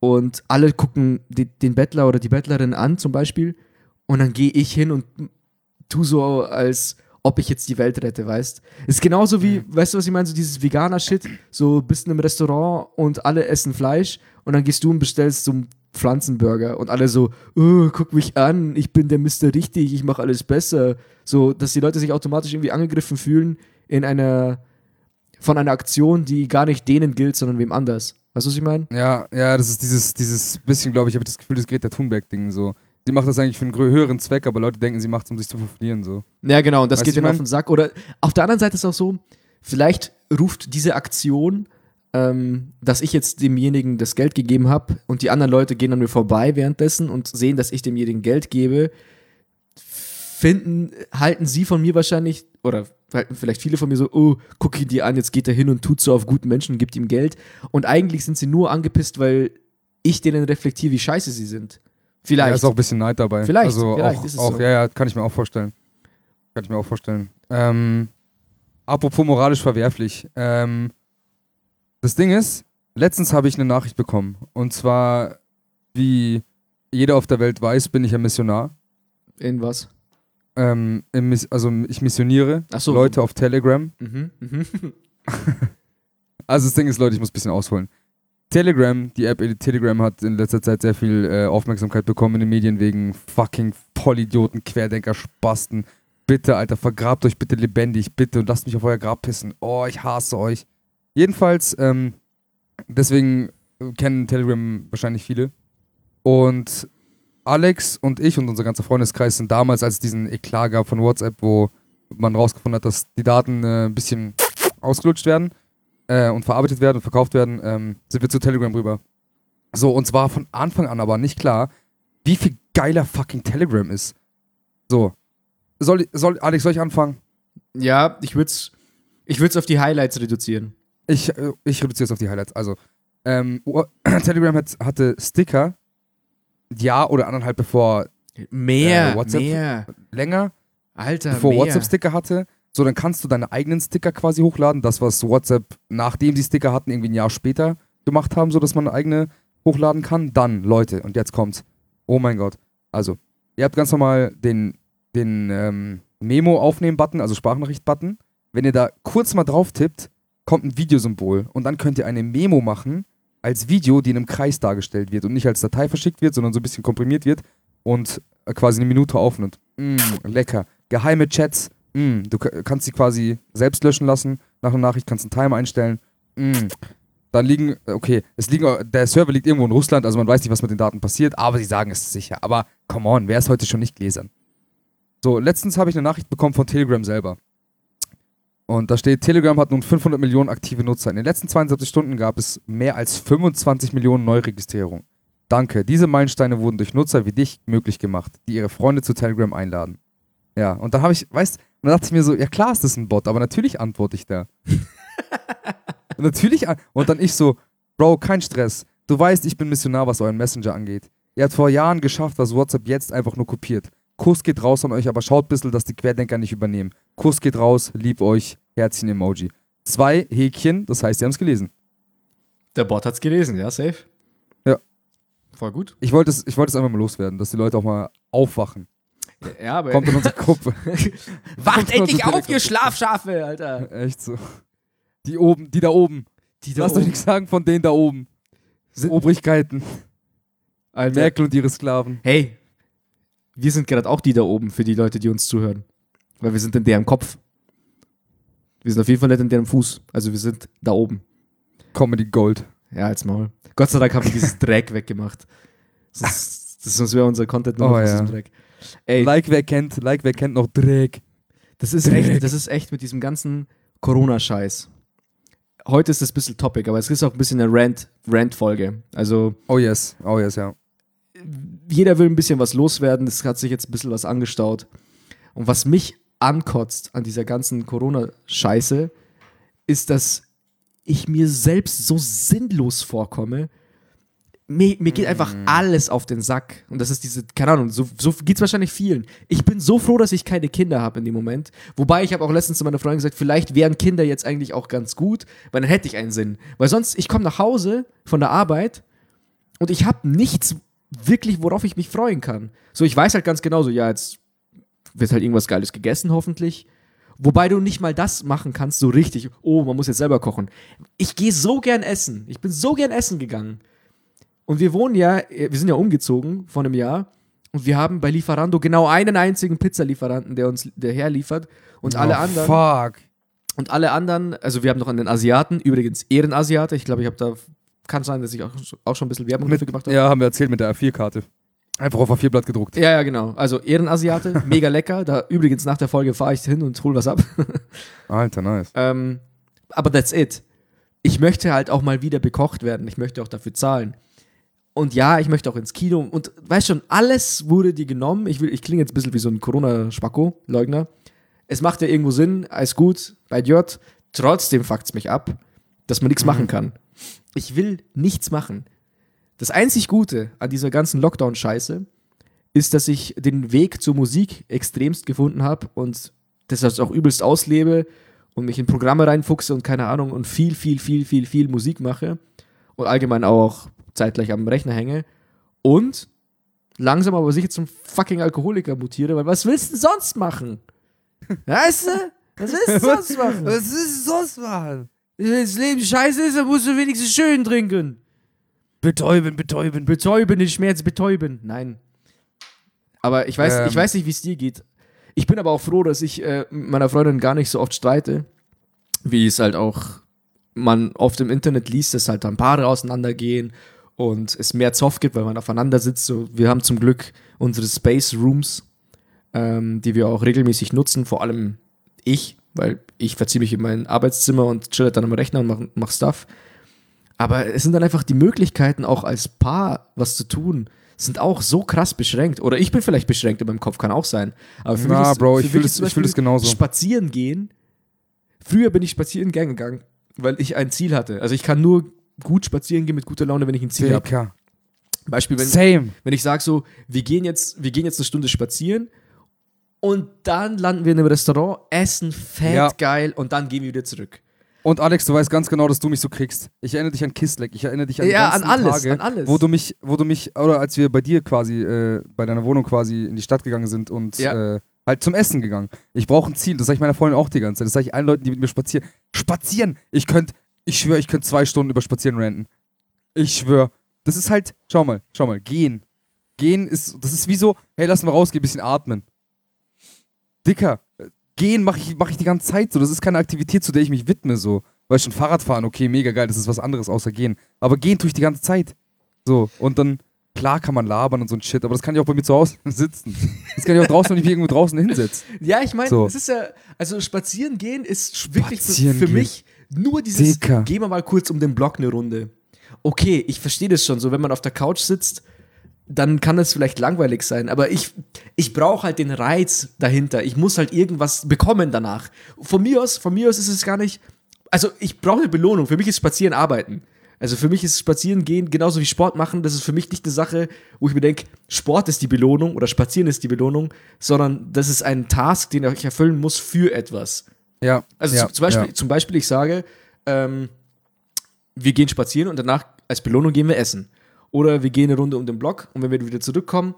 und alle gucken die, den Bettler oder die Bettlerin an zum Beispiel. Und dann gehe ich hin und tu so, als ob ich jetzt die Welt rette, weißt? Ist genauso wie, weißt du, was ich meine, so dieses Veganer-Shit, so bist in einem Restaurant und alle essen Fleisch. Und dann gehst du und bestellst so einen Pflanzenburger. Und alle so, oh, guck mich an, ich bin der Mister richtig, ich mache alles besser. So, dass die Leute sich automatisch irgendwie angegriffen fühlen in einer, von einer Aktion, die gar nicht denen gilt, sondern wem anders. Weißt du, was ich meine? Ja, ja, das ist dieses, dieses bisschen, glaube ich, habe ich das Gefühl, das Greta Thunberg-Ding so. Sie macht das eigentlich für einen höheren Zweck, aber Leute denken, sie macht es, um sich zu verlieren, so. Ja, genau, und das Weißt geht ich auf den Sack. Oder auf der anderen Seite ist es auch so, vielleicht ruft diese Aktion, ähm, dass ich jetzt demjenigen das Geld gegeben habe und die anderen Leute gehen an mir vorbei währenddessen und sehen, dass ich demjenigen Geld gebe, finden, halten sie von mir wahrscheinlich, oder vielleicht viele von mir so, oh, guck ihn dir an, jetzt geht er hin und tut so auf guten Menschen und gibt ihm Geld. Und eigentlich sind sie nur angepisst, weil ich denen reflektiere, wie scheiße sie sind. Da Vielleicht. ist auch ein bisschen Neid dabei. Vielleicht, also vielleicht auch, ist es auch so. ja, ja, kann ich mir auch vorstellen. Kann ich mir auch vorstellen. Ähm, apropos moralisch verwerflich. Ähm, das Ding ist, letztens habe ich eine Nachricht bekommen. Und zwar, wie jeder auf der Welt weiß, bin ich ein Missionar. In was? Ähm, also ich missioniere so. Leute auf Telegram. Mhm, mhm. Also das Ding ist, Leute, ich muss ein bisschen ausholen. Telegram, die App Telegram hat in letzter Zeit sehr viel äh, Aufmerksamkeit bekommen in den Medien wegen fucking Vollidioten, Querdenker, Spasten. Bitte, Alter, vergrabt euch bitte lebendig, bitte und lasst mich auf euer Grab pissen. Oh, ich hasse euch. Jedenfalls, ähm, deswegen kennen Telegram wahrscheinlich viele. Und Alex und ich und unser ganzer Freundeskreis sind damals, als es diesen Eklat gab von WhatsApp, wo man rausgefunden hat, dass die Daten äh, ein bisschen ausgelutscht werden, äh, und verarbeitet werden und verkauft werden, ähm, sind wir zu Telegram rüber. So, uns war von Anfang an aber nicht klar, wie viel geiler fucking Telegram ist. So. Soll, soll, Alex, soll ich anfangen? Ja, ich würde es ich würd's auf die Highlights reduzieren. Ich, äh, ich reduziere es auf die Highlights. Also, ähm, Telegram hat, hatte Sticker, ja oder anderthalb bevor Mehr, Äh, WhatsApp- mehr. länger, Alter, bevor mehr. WhatsApp Sticker hatte. So, dann kannst du deine eigenen Sticker quasi hochladen. Das, was WhatsApp, nachdem sie Sticker hatten, irgendwie ein Jahr später gemacht haben, so dass man eigene hochladen kann. Dann, Leute, und jetzt kommt's. Oh mein Gott. Also, ihr habt ganz normal den, den ähm, Memo-Aufnehmen-Button, also Sprachnachricht-Button. Wenn ihr da kurz mal drauf tippt, kommt ein Videosymbol und dann könnt ihr eine Memo machen als Video, die in einem Kreis dargestellt wird und nicht als Datei verschickt wird, sondern so ein bisschen komprimiert wird und äh, quasi eine Minute aufnimmt. Mm, lecker. Geheime Chats. Mm, du ka- kannst sie quasi selbst löschen lassen nach einer Nachricht, kannst einen Timer einstellen. Mm. Dann liegen, okay, es liegen, der Server liegt irgendwo in Russland, also man weiß nicht, was mit den Daten passiert, aber sie sagen es ist sicher. Aber come on, wer ist heute schon nicht gläsern? So, letztens habe ich eine Nachricht bekommen von Telegram selber. Und da steht, Telegram hat nun 500 Millionen aktive Nutzer. In den letzten 72 Stunden gab es mehr als 25 Millionen Neuregistrierungen. Danke, diese Meilensteine wurden durch Nutzer wie dich möglich gemacht, die ihre Freunde zu Telegram einladen. Ja, und dann habe ich, weißt, und dann dachte ich mir so, ja klar ist das ein Bot, aber natürlich antworte ich da. und natürlich, und dann ich so, Bro, kein Stress. Du weißt, ich bin Missionar, was euren Messenger angeht. Ihr habt vor Jahren geschafft, was WhatsApp jetzt einfach nur kopiert. Kuss geht raus an euch, aber schaut ein bisschen, dass die Querdenker nicht übernehmen. Kuss geht raus, lieb euch, Herzchen-Emoji. Zwei Häkchen, das heißt, sie haben es gelesen. Der Bot hat's gelesen, ja, safe. Ja. Voll gut. Ich wollte es ich wollte es einfach mal loswerden, dass die Leute auch mal aufwachen. Ja, aber. Kommt in unsere Gruppe. Wacht endlich auf, ihr Schlafschafe, Alter. Echt so. Die oben, die da oben. Die Lasst euch nichts sagen von denen da oben. Sind- Obrigkeiten. Alter. Merkel und ihre Sklaven. Hey, wir sind gerade auch die da oben für die Leute, die uns zuhören. Weil wir sind in deren Kopf. Wir sind auf jeden Fall nicht in deren Fuß. Also wir sind da oben. Comedy Gold. Ja, als Maul. Gott sei Dank haben wir dieses Dreck weggemacht. Sonst, das sonst wäre unser Content Oh, noch aus ja. diesem Dreck. Ey, Like wer kennt, like wer kennt noch Dreck. das ist echt, das ist echt mit diesem ganzen Corona-Scheiß. Heute ist das ein bisschen Topic, aber es ist auch ein bisschen eine Rant- Rant-Folge. also Oh yes, oh yes, ja. Jeder will ein bisschen was loswerden, es hat sich jetzt ein bisschen was angestaut. Und was mich ankotzt an dieser ganzen Corona-Scheiße, ist, dass ich mir selbst so sinnlos vorkomme. Mir, mir geht einfach alles auf den Sack. Und das ist diese, keine Ahnung, so, so geht es wahrscheinlich vielen. Ich bin so froh, dass ich keine Kinder habe in dem Moment. Wobei ich habe auch letztens zu meiner Freundin gesagt, vielleicht wären Kinder jetzt eigentlich auch ganz gut, weil dann hätte ich einen Sinn. Weil sonst, ich komme nach Hause von der Arbeit und ich habe nichts wirklich, worauf ich mich freuen kann. So, ich weiß halt ganz genau so, ja, jetzt wird halt irgendwas Geiles gegessen, hoffentlich. Wobei du nicht mal das machen kannst, so richtig. Oh, man muss jetzt selber kochen. Ich gehe so gern essen. Ich bin so gern essen gegangen. Und wir wohnen ja, wir sind ja umgezogen vor einem Jahr. Und wir haben bei Lieferando genau einen einzigen Pizzalieferanten, der uns der herliefert. Und alle oh, anderen. Fuck. Und alle anderen, also wir haben noch einen Asiaten, übrigens Ehrenasiate. Ich glaube, ich habe da, kann sein, dass ich auch, auch schon ein bisschen Werbung dafür gemacht habe. Ja, haben wir erzählt mit der A4-Karte. Einfach auf A4-Blatt gedruckt. Ja, ja, genau. Also Ehrenasiate, mega lecker. Da übrigens nach der Folge fahre ich hin und hol was ab. Alter, nice. ähm, aber that's it. Ich möchte halt auch mal wieder bekocht werden. Ich möchte auch dafür zahlen. Und ja, ich möchte auch ins Kino. Und weißt schon, alles wurde dir genommen. Ich, will, ich klinge jetzt ein bisschen wie so ein Corona-Spacko-Leugner. Es macht ja irgendwo Sinn, alles gut, bei J. Trotzdem fuckt's mich ab, dass man nichts machen kann. Ich will nichts machen. Das einzig Gute an dieser ganzen Lockdown-Scheiße ist, dass ich den Weg zur Musik extremst gefunden habe und das auch übelst auslebe und mich in Programme reinfuchse und keine Ahnung und viel, viel, viel, viel, viel Musik mache und allgemein auch zeitgleich am Rechner hänge und langsam aber sicher zum fucking Alkoholiker mutiere, weil was willst du sonst machen? Weißt du? Was willst du sonst machen? Was ist sonst machen? Wenn das Leben scheiße ist, dann musst du wenigstens schön trinken. Betäuben, betäuben. Betäuben, den Schmerz betäuben. Nein. Aber ich weiß, Ähm. ich weiß nicht, wie es dir geht. Ich bin aber auch froh, dass ich äh, mit meiner Freundin gar nicht so oft streite, wie es halt auch man oft im Internet liest, dass halt dann Paare auseinandergehen und es mehr Zoff gibt, weil man aufeinander sitzt. So, wir haben zum Glück unsere Space Rooms, ähm, die wir auch regelmäßig nutzen, vor allem ich, weil ich verziehe mich in mein Arbeitszimmer und chill dann am Rechner und mach, mach Stuff. Aber es sind dann einfach die Möglichkeiten, auch als Paar was zu tun, sind auch so krass beschränkt. Oder ich bin vielleicht beschränkt in meinem Kopf, kann auch sein. Aber für Na, mich ist, Bro, für ich fühl mich das- fühl das genauso. Spazieren gehen. Früher bin ich spazieren gern gegangen, weil ich ein Ziel hatte. Also ich kann nur gut spazieren gehen mit guter Laune, wenn ich ein Ziel habe. Beispiel, wenn, Same. wenn ich sage so, wir gehen, jetzt, wir gehen jetzt eine Stunde spazieren und dann landen wir in einem Restaurant, essen fett Ja. geil und dann gehen wir wieder zurück. Und Alex, du weißt ganz genau, dass du mich so kriegst. Ich erinnere dich an Kissleck, ich erinnere dich an die Ja, ganzen an alles, Tage, an alles. wo du mich, wo du mich, oder als wir bei dir quasi, äh, bei deiner Wohnung quasi in die Stadt gegangen sind und Ja. äh, halt zum Essen gegangen. Ich brauche ein Ziel, das sage ich meiner Freundin auch die ganze Zeit. Das sage ich allen Leuten, die mit mir spazieren. Spazieren! Ich könnte, ich schwöre, ich könnte zwei Stunden über Spazieren ranten. Ich schwöre. Das ist halt, schau mal, schau mal, gehen. Gehen ist, das ist wie so, hey, lass mal rausgehen, bisschen atmen. Dicker, gehen mache ich, mach ich die ganze Zeit so. Das ist keine Aktivität, zu der ich mich widme so. Weil schon Fahrradfahren, okay, mega geil, das ist was anderes außer gehen. Aber gehen tue ich die ganze Zeit. So, und dann, klar kann man labern und so ein Shit, aber das kann ich auch bei mir zu Hause sitzen. Das kann ich auch draußen, wenn ich mich irgendwo draußen hinsetze. Ja, ich meine, So. es ist ja, also spazieren gehen ist wirklich für, Spazieren für gehen. mich nur dieses, Dicker. gehen wir mal kurz um den Block eine Runde. Okay, ich verstehe das schon, so wenn man auf der Couch sitzt, dann kann es vielleicht langweilig sein, aber ich, ich brauche halt den Reiz dahinter. Ich muss halt irgendwas bekommen danach. Von mir aus, von mir aus ist es gar nicht, also ich brauche eine Belohnung. Für mich ist Spazieren arbeiten. Also für mich ist Spazieren gehen genauso wie Sport machen. Das ist für mich nicht eine Sache, wo ich mir denke, Sport ist die Belohnung oder Spazieren ist die Belohnung, sondern das ist ein Task, den ich erfüllen muss für etwas. Ja. Also ja, zum, Beispiel, Ja. zum Beispiel, ich sage, ähm, wir gehen spazieren und danach als Belohnung gehen wir essen. Oder wir gehen eine Runde um den Block und wenn wir wieder zurückkommen,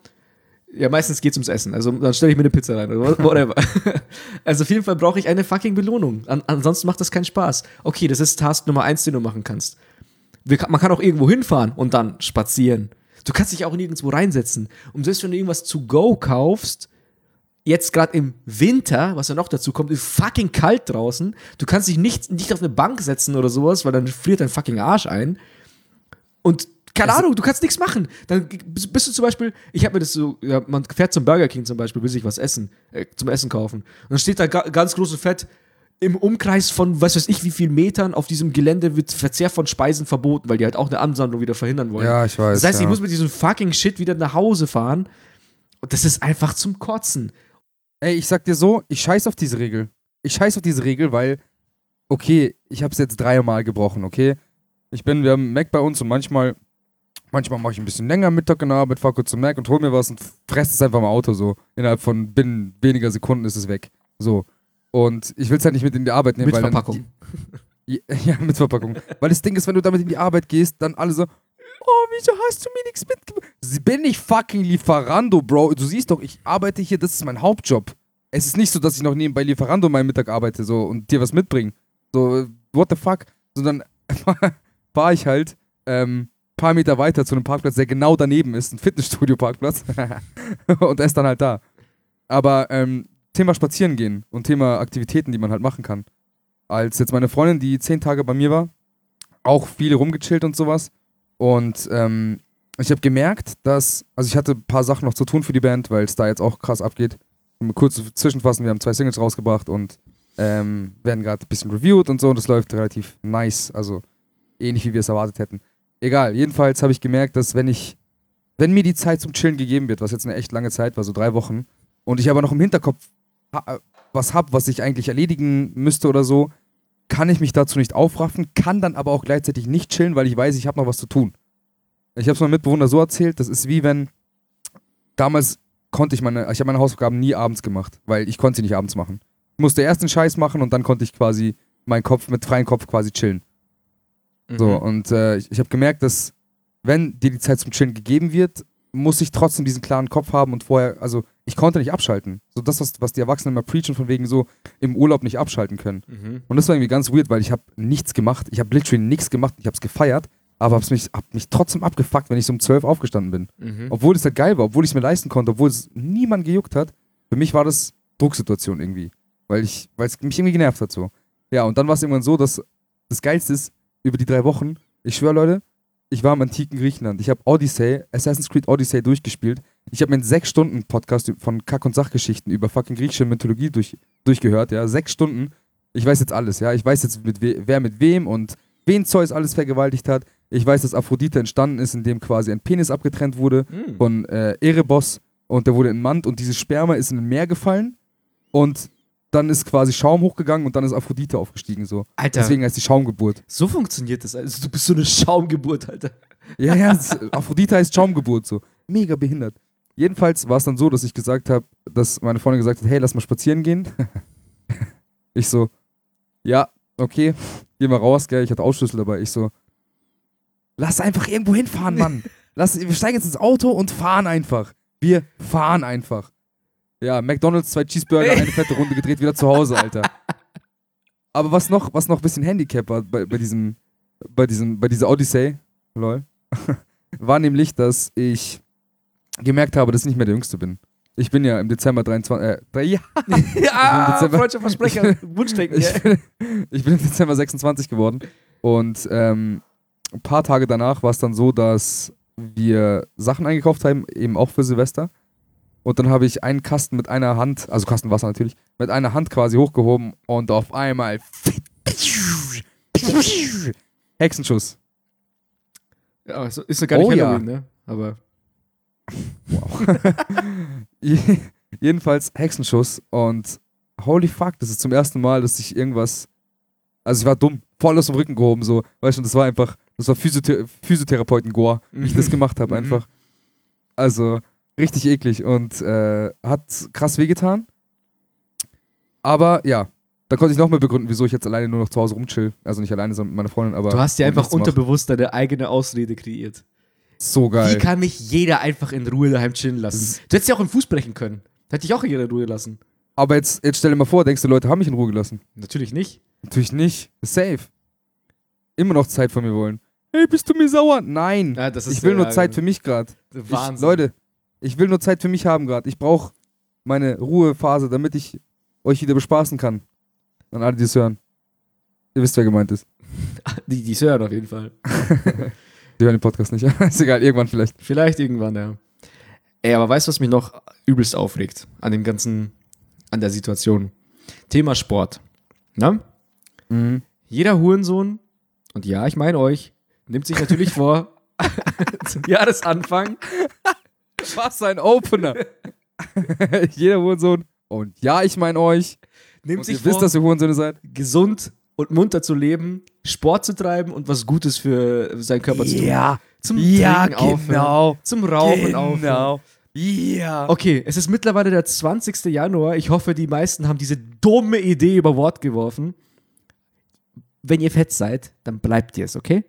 ja, meistens geht es ums Essen. Also dann stelle ich mir eine Pizza rein oder whatever. also auf jeden Fall brauche ich eine fucking Belohnung. An, ansonsten macht das keinen Spaß. Okay, das ist Task Nummer eins, den du machen kannst. Wir, man kann auch irgendwo hinfahren und dann spazieren. Du kannst dich auch nirgendwo reinsetzen. Und selbst wenn du irgendwas to go kaufst, jetzt gerade im Winter, was ja noch dazu kommt, ist fucking kalt draußen. Du kannst dich nicht, nicht auf eine Bank setzen oder sowas, weil dann friert dein fucking Arsch ein. Und keine Ahnung, du kannst nichts machen. Dann bist bist du zum Beispiel, ich habe mir das so, ja, man fährt zum Burger King zum Beispiel, will sich was essen, äh, zum Essen kaufen. Und dann steht da ga, ganz große Fett, im Umkreis von, was weiß ich, wie viel Metern auf diesem Gelände wird Verzehr von Speisen verboten, weil die halt auch eine Ansammlung wieder verhindern wollen. Ja, ich weiß. Das heißt, ja. ich muss mit diesem fucking Shit wieder nach Hause fahren. Und das ist einfach zum Kotzen. Ey, ich sag dir so, ich scheiß auf diese Regel. Ich scheiß auf diese Regel, weil, okay, ich hab's jetzt dreimal gebrochen, okay? Ich bin, wir haben Mac bei uns und manchmal, manchmal mache ich ein bisschen länger Mittag in der Arbeit, fahr kurz zum Mac und hol mir was und fress es einfach im Auto so. Innerhalb von binnen weniger Sekunden ist es weg. So. Und ich will's halt nicht mit in die Arbeit nehmen, Mit weil dann- Verpackung. Ja, ja, mit Verpackung. Weil das Ding ist, wenn du damit in die Arbeit gehst, dann alle so, oh, wieso hast du mir nichts mitgebracht? Bin ich fucking Lieferando, Bro. Du siehst doch, ich arbeite hier, das ist mein Hauptjob. Es ist nicht so, dass ich noch nebenbei Lieferando meinen Mittag arbeite so und dir was mitbringe. So, what the fuck? Sondern fahre ich halt ähm, paar Meter weiter zu einem Parkplatz, der genau daneben ist, ein Fitnessstudio-Parkplatz. und esse dann halt da. Aber ähm, Thema Spazieren gehen und Thema Aktivitäten, die man halt machen kann. Als jetzt meine Freundin, die zehn Tage bei mir war, auch viel rumgechillt und sowas. Und ähm, ich habe gemerkt, dass, also ich hatte ein paar Sachen noch zu tun für die Band, weil es da jetzt auch krass abgeht. Kurz zwischenfassen, wir haben zwei Singles rausgebracht und ähm, werden gerade ein bisschen reviewed und so und das läuft relativ nice, also ähnlich wie wir es erwartet hätten. Egal, jedenfalls habe ich gemerkt, dass wenn ich, wenn mir die Zeit zum Chillen gegeben wird, was jetzt eine echt lange Zeit war, so drei Wochen, und ich aber noch im Hinterkopf ha- was habe, was ich eigentlich erledigen müsste oder so, kann ich mich dazu nicht aufraffen, kann dann aber auch gleichzeitig nicht chillen, weil ich weiß, ich habe noch was zu tun. Ich habe es meinem Mitbewohner so erzählt, das ist wie wenn damals konnte ich meine, ich habe meine Hausaufgaben nie abends gemacht, weil ich konnte sie nicht abends machen. Ich musste erst den Scheiß machen und dann konnte ich quasi meinen Kopf mit freiem Kopf quasi chillen. So, Mhm. und äh, ich, ich habe gemerkt, dass wenn dir die Zeit zum Chillen gegeben wird, muss ich trotzdem diesen klaren Kopf haben und vorher, also ich konnte nicht abschalten. So das, was, was die Erwachsenen immer preachen, von wegen so im Urlaub nicht abschalten können. Mhm. Und das war irgendwie ganz weird, weil ich habe nichts gemacht. Ich habe literally nichts gemacht. Ich habe es gefeiert, aber hab's mich, hab mich trotzdem abgefuckt, wenn ich so um 12 aufgestanden bin. Mhm. Obwohl es halt geil war, obwohl ich es mir leisten konnte, obwohl es niemand gejuckt hat. Für mich war das Drucksituation irgendwie. Weil ich, weil es mich irgendwie genervt hat so. Ja, und dann war es irgendwann so, dass das Geilste ist, über die drei Wochen, ich schwöre Leute, ich war im antiken Griechenland. Ich habe Odyssey, Assassin's Creed Odyssey durchgespielt. Ich habe mir einen sechs Stunden Podcast von Kack- und Sachgeschichten über fucking griechische Mythologie durch, durchgehört, ja. Sechs Stunden. Ich weiß jetzt alles, ja. Ich weiß jetzt, mit we wer mit wem und wen Zeus alles vergewaltigt hat. Ich weiß, dass Aphrodite entstanden ist, indem quasi ein Penis abgetrennt wurde Hm. von äh, Erebos und der wurde entmannt und dieses Sperma ist in ein Meer gefallen und dann ist quasi Schaum hochgegangen und dann ist Aphrodite aufgestiegen so. Alter, Deswegen heißt die Schaumgeburt. so funktioniert das. Also, du bist so eine Schaumgeburt, Alter. Ja, ja, Aphrodite heißt Schaumgeburt so. Mega behindert. Jedenfalls war es dann so, dass ich gesagt habe, dass meine Freundin gesagt hat, hey, lass mal spazieren gehen. ich so, ja, okay, geh mal raus, gell, ich hatte Ausschlüssel dabei. Ich so, lass einfach irgendwo hinfahren, Mann. Lass, wir steigen jetzt ins Auto und fahren einfach. Wir fahren einfach. Ja, McDonalds, zwei Cheeseburger, eine fette Runde gedreht, wieder zu Hause, Alter. Aber was noch, was noch ein bisschen Handicap war bei, bei diesem, bei diesem, bei dieser Odyssey, lol, war nämlich, dass ich gemerkt habe, dass ich nicht mehr der Jüngste bin. Ich bin ja im Dezember 23, äh, drei- ja, ja, Dezember- freudscher Versprecher, Wunschdenken. ich, bin, ich bin im Dezember 26 geworden und ähm, ein paar Tage danach war es dann so, dass wir Sachen eingekauft haben, eben auch für Silvester. Und dann habe ich einen Kasten mit einer Hand, also Kasten Wasser natürlich, mit einer Hand quasi hochgehoben und auf einmal Hexenschuss. Ja, so- ist ja gar nicht Oh ja. Halloween, ne? Aber Wow. Je- Jedenfalls Hexenschuss und holy fuck, das ist zum ersten Mal, dass ich irgendwas. Also ich war dumm, voll aus dem Rücken gehoben, so. Weißt du, das war einfach, das war Physiothe Physiotherapeuten-Gore, wie ich das gemacht habe, Mhm. einfach. Also richtig eklig und äh, hat krass wehgetan. Aber ja, da konnte ich noch mal begründen, wieso ich jetzt alleine nur noch zu Hause rumchill. Also nicht alleine, sondern mit meiner Freundin, aber. du hast dir einfach unterbewusst deine eigene Ausrede kreiert. So geil. Wie kann mich jeder einfach in Ruhe daheim chillen lassen? Du hättest ja auch im Fuß brechen können. Da hätte ich auch jeder in Ruhe lassen. Aber jetzt, jetzt stell dir mal vor, denkst du, Leute haben mich in Ruhe gelassen. Natürlich nicht. Natürlich nicht. Safe. Immer noch Zeit von mir wollen. Hey, bist du mir sauer? Nein. Ja, ich will nur Zeit für mich gerade. Wahnsinn. Leute, ich will nur Zeit für mich haben gerade. Ich brauche meine Ruhephase, damit ich euch wieder bespaßen kann. An alle, die es hören. Ihr wisst, wer gemeint ist. Die, die hören auf jeden Fall. Die hören den Podcast nicht. ist egal, irgendwann vielleicht. Vielleicht irgendwann, ja. Ey, aber weißt du, was mich noch übelst aufregt an dem ganzen, an der Situation? Thema Sport. Na? Mhm. Jeder Hurensohn, und ja, ich meine euch, nimmt sich natürlich vor, zum Jahresanfang, Was ein Opener. Jeder Hurensohn. Und ja, ich meine euch. Und sich ihr wisst, vor, dass ihr Hurensöhne seid. gesund und munter zu leben, Sport zu treiben und was Gutes für seinen Körper zu tun. Zum Trinken aufhören, zum Rauchen aufhören. Genau. Ja. Okay, es ist mittlerweile der 20. Januar. Ich hoffe, die meisten haben diese dumme Idee über Bord geworfen. Wenn ihr fett seid, dann bleibt ihr es, okay?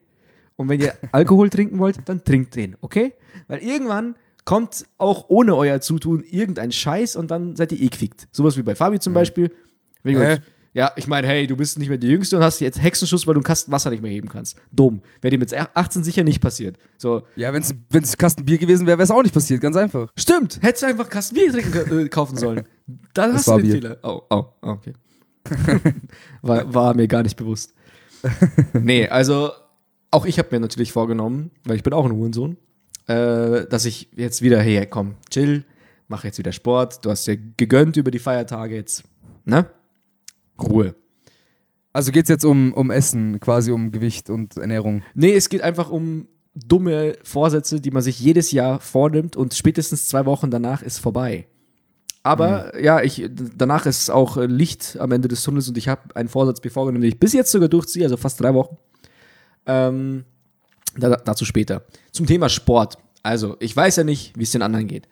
Und wenn ihr Alkohol trinken wollt, dann trinkt den, okay? Weil irgendwann kommt auch ohne euer Zutun irgendein Scheiß und dann seid ihr eh gefickt. Sowas wie bei Fabi zum Beispiel. Ihr Hä? euch- ja, ich meine, hey, du bist nicht mehr der Jüngste und hast jetzt Hexenschuss, weil du einen Kasten Wasser nicht mehr heben kannst. Dumm. Wäre dir mit 18 sicher nicht passiert. So, Ja, wenn es ein Kasten Bier gewesen wäre, wäre es auch nicht passiert. Ganz einfach. Stimmt, hättest du einfach Kasten Bier trinken, äh, kaufen sollen. Dann Das hast du den Bier. Fehler. Oh, oh, oh, okay. war, war mir gar nicht bewusst. nee, also auch ich habe mir natürlich vorgenommen, weil ich bin auch ein Hurensohn, äh, dass ich jetzt wieder, hey, komm, chill, mach jetzt wieder Sport. Du hast dir gegönnt über die Feiertage jetzt, ne? Ruhe. Also geht es jetzt um, um Essen, quasi um Gewicht und Ernährung. Nee, es geht einfach um dumme Vorsätze, die man sich jedes Jahr vornimmt und spätestens zwei Wochen danach ist vorbei. Aber ja, ich, danach ist auch Licht am Ende des Tunnels und ich habe einen Vorsatz mir vorgenommen, den ich bis jetzt sogar durchziehe, also fast drei Wochen. Ähm, da, dazu später. Zum Thema Sport. Also, ich weiß ja nicht, wie es den anderen geht.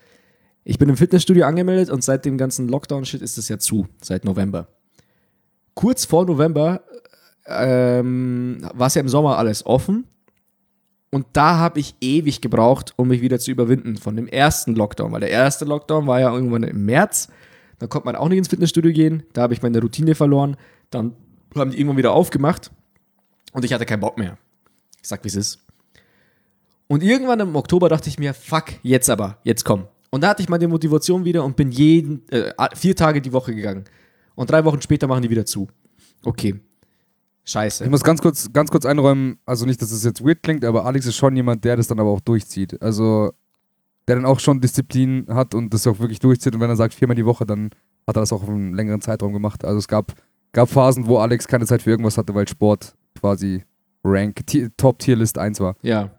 Ich bin im Fitnessstudio angemeldet und seit dem ganzen Lockdown-Shit ist es ja zu, seit November. Kurz vor November ähm, war es ja im Sommer alles offen. Und da habe ich ewig gebraucht, um mich wieder zu überwinden von dem ersten Lockdown. Weil der erste Lockdown war ja irgendwann im März. Da konnte man auch nicht ins Fitnessstudio gehen. Da habe ich meine Routine verloren. Dann haben die irgendwann wieder aufgemacht. Und ich hatte keinen Bock mehr. Ich sag, wie es ist. Und irgendwann im Oktober dachte ich mir, fuck, jetzt aber, jetzt komm. Und da hatte ich meine Motivation wieder und bin jeden, äh, vier Tage die Woche gegangen. Und drei Wochen später machen die wieder zu. Okay. Scheiße. Ich muss ganz kurz, ganz kurz einräumen, also nicht, dass es jetzt weird klingt, aber Alex ist schon jemand, der das dann aber auch durchzieht. Also, der dann auch schon Disziplin hat und das auch wirklich durchzieht. Und wenn er sagt viermal die Woche, dann hat er das auch auf einen längeren Zeitraum gemacht. Also es gab gab Phasen, wo Alex keine Zeit für irgendwas hatte, weil Sport quasi Rank, Ti- Top-Tier-List 1 war. Ja.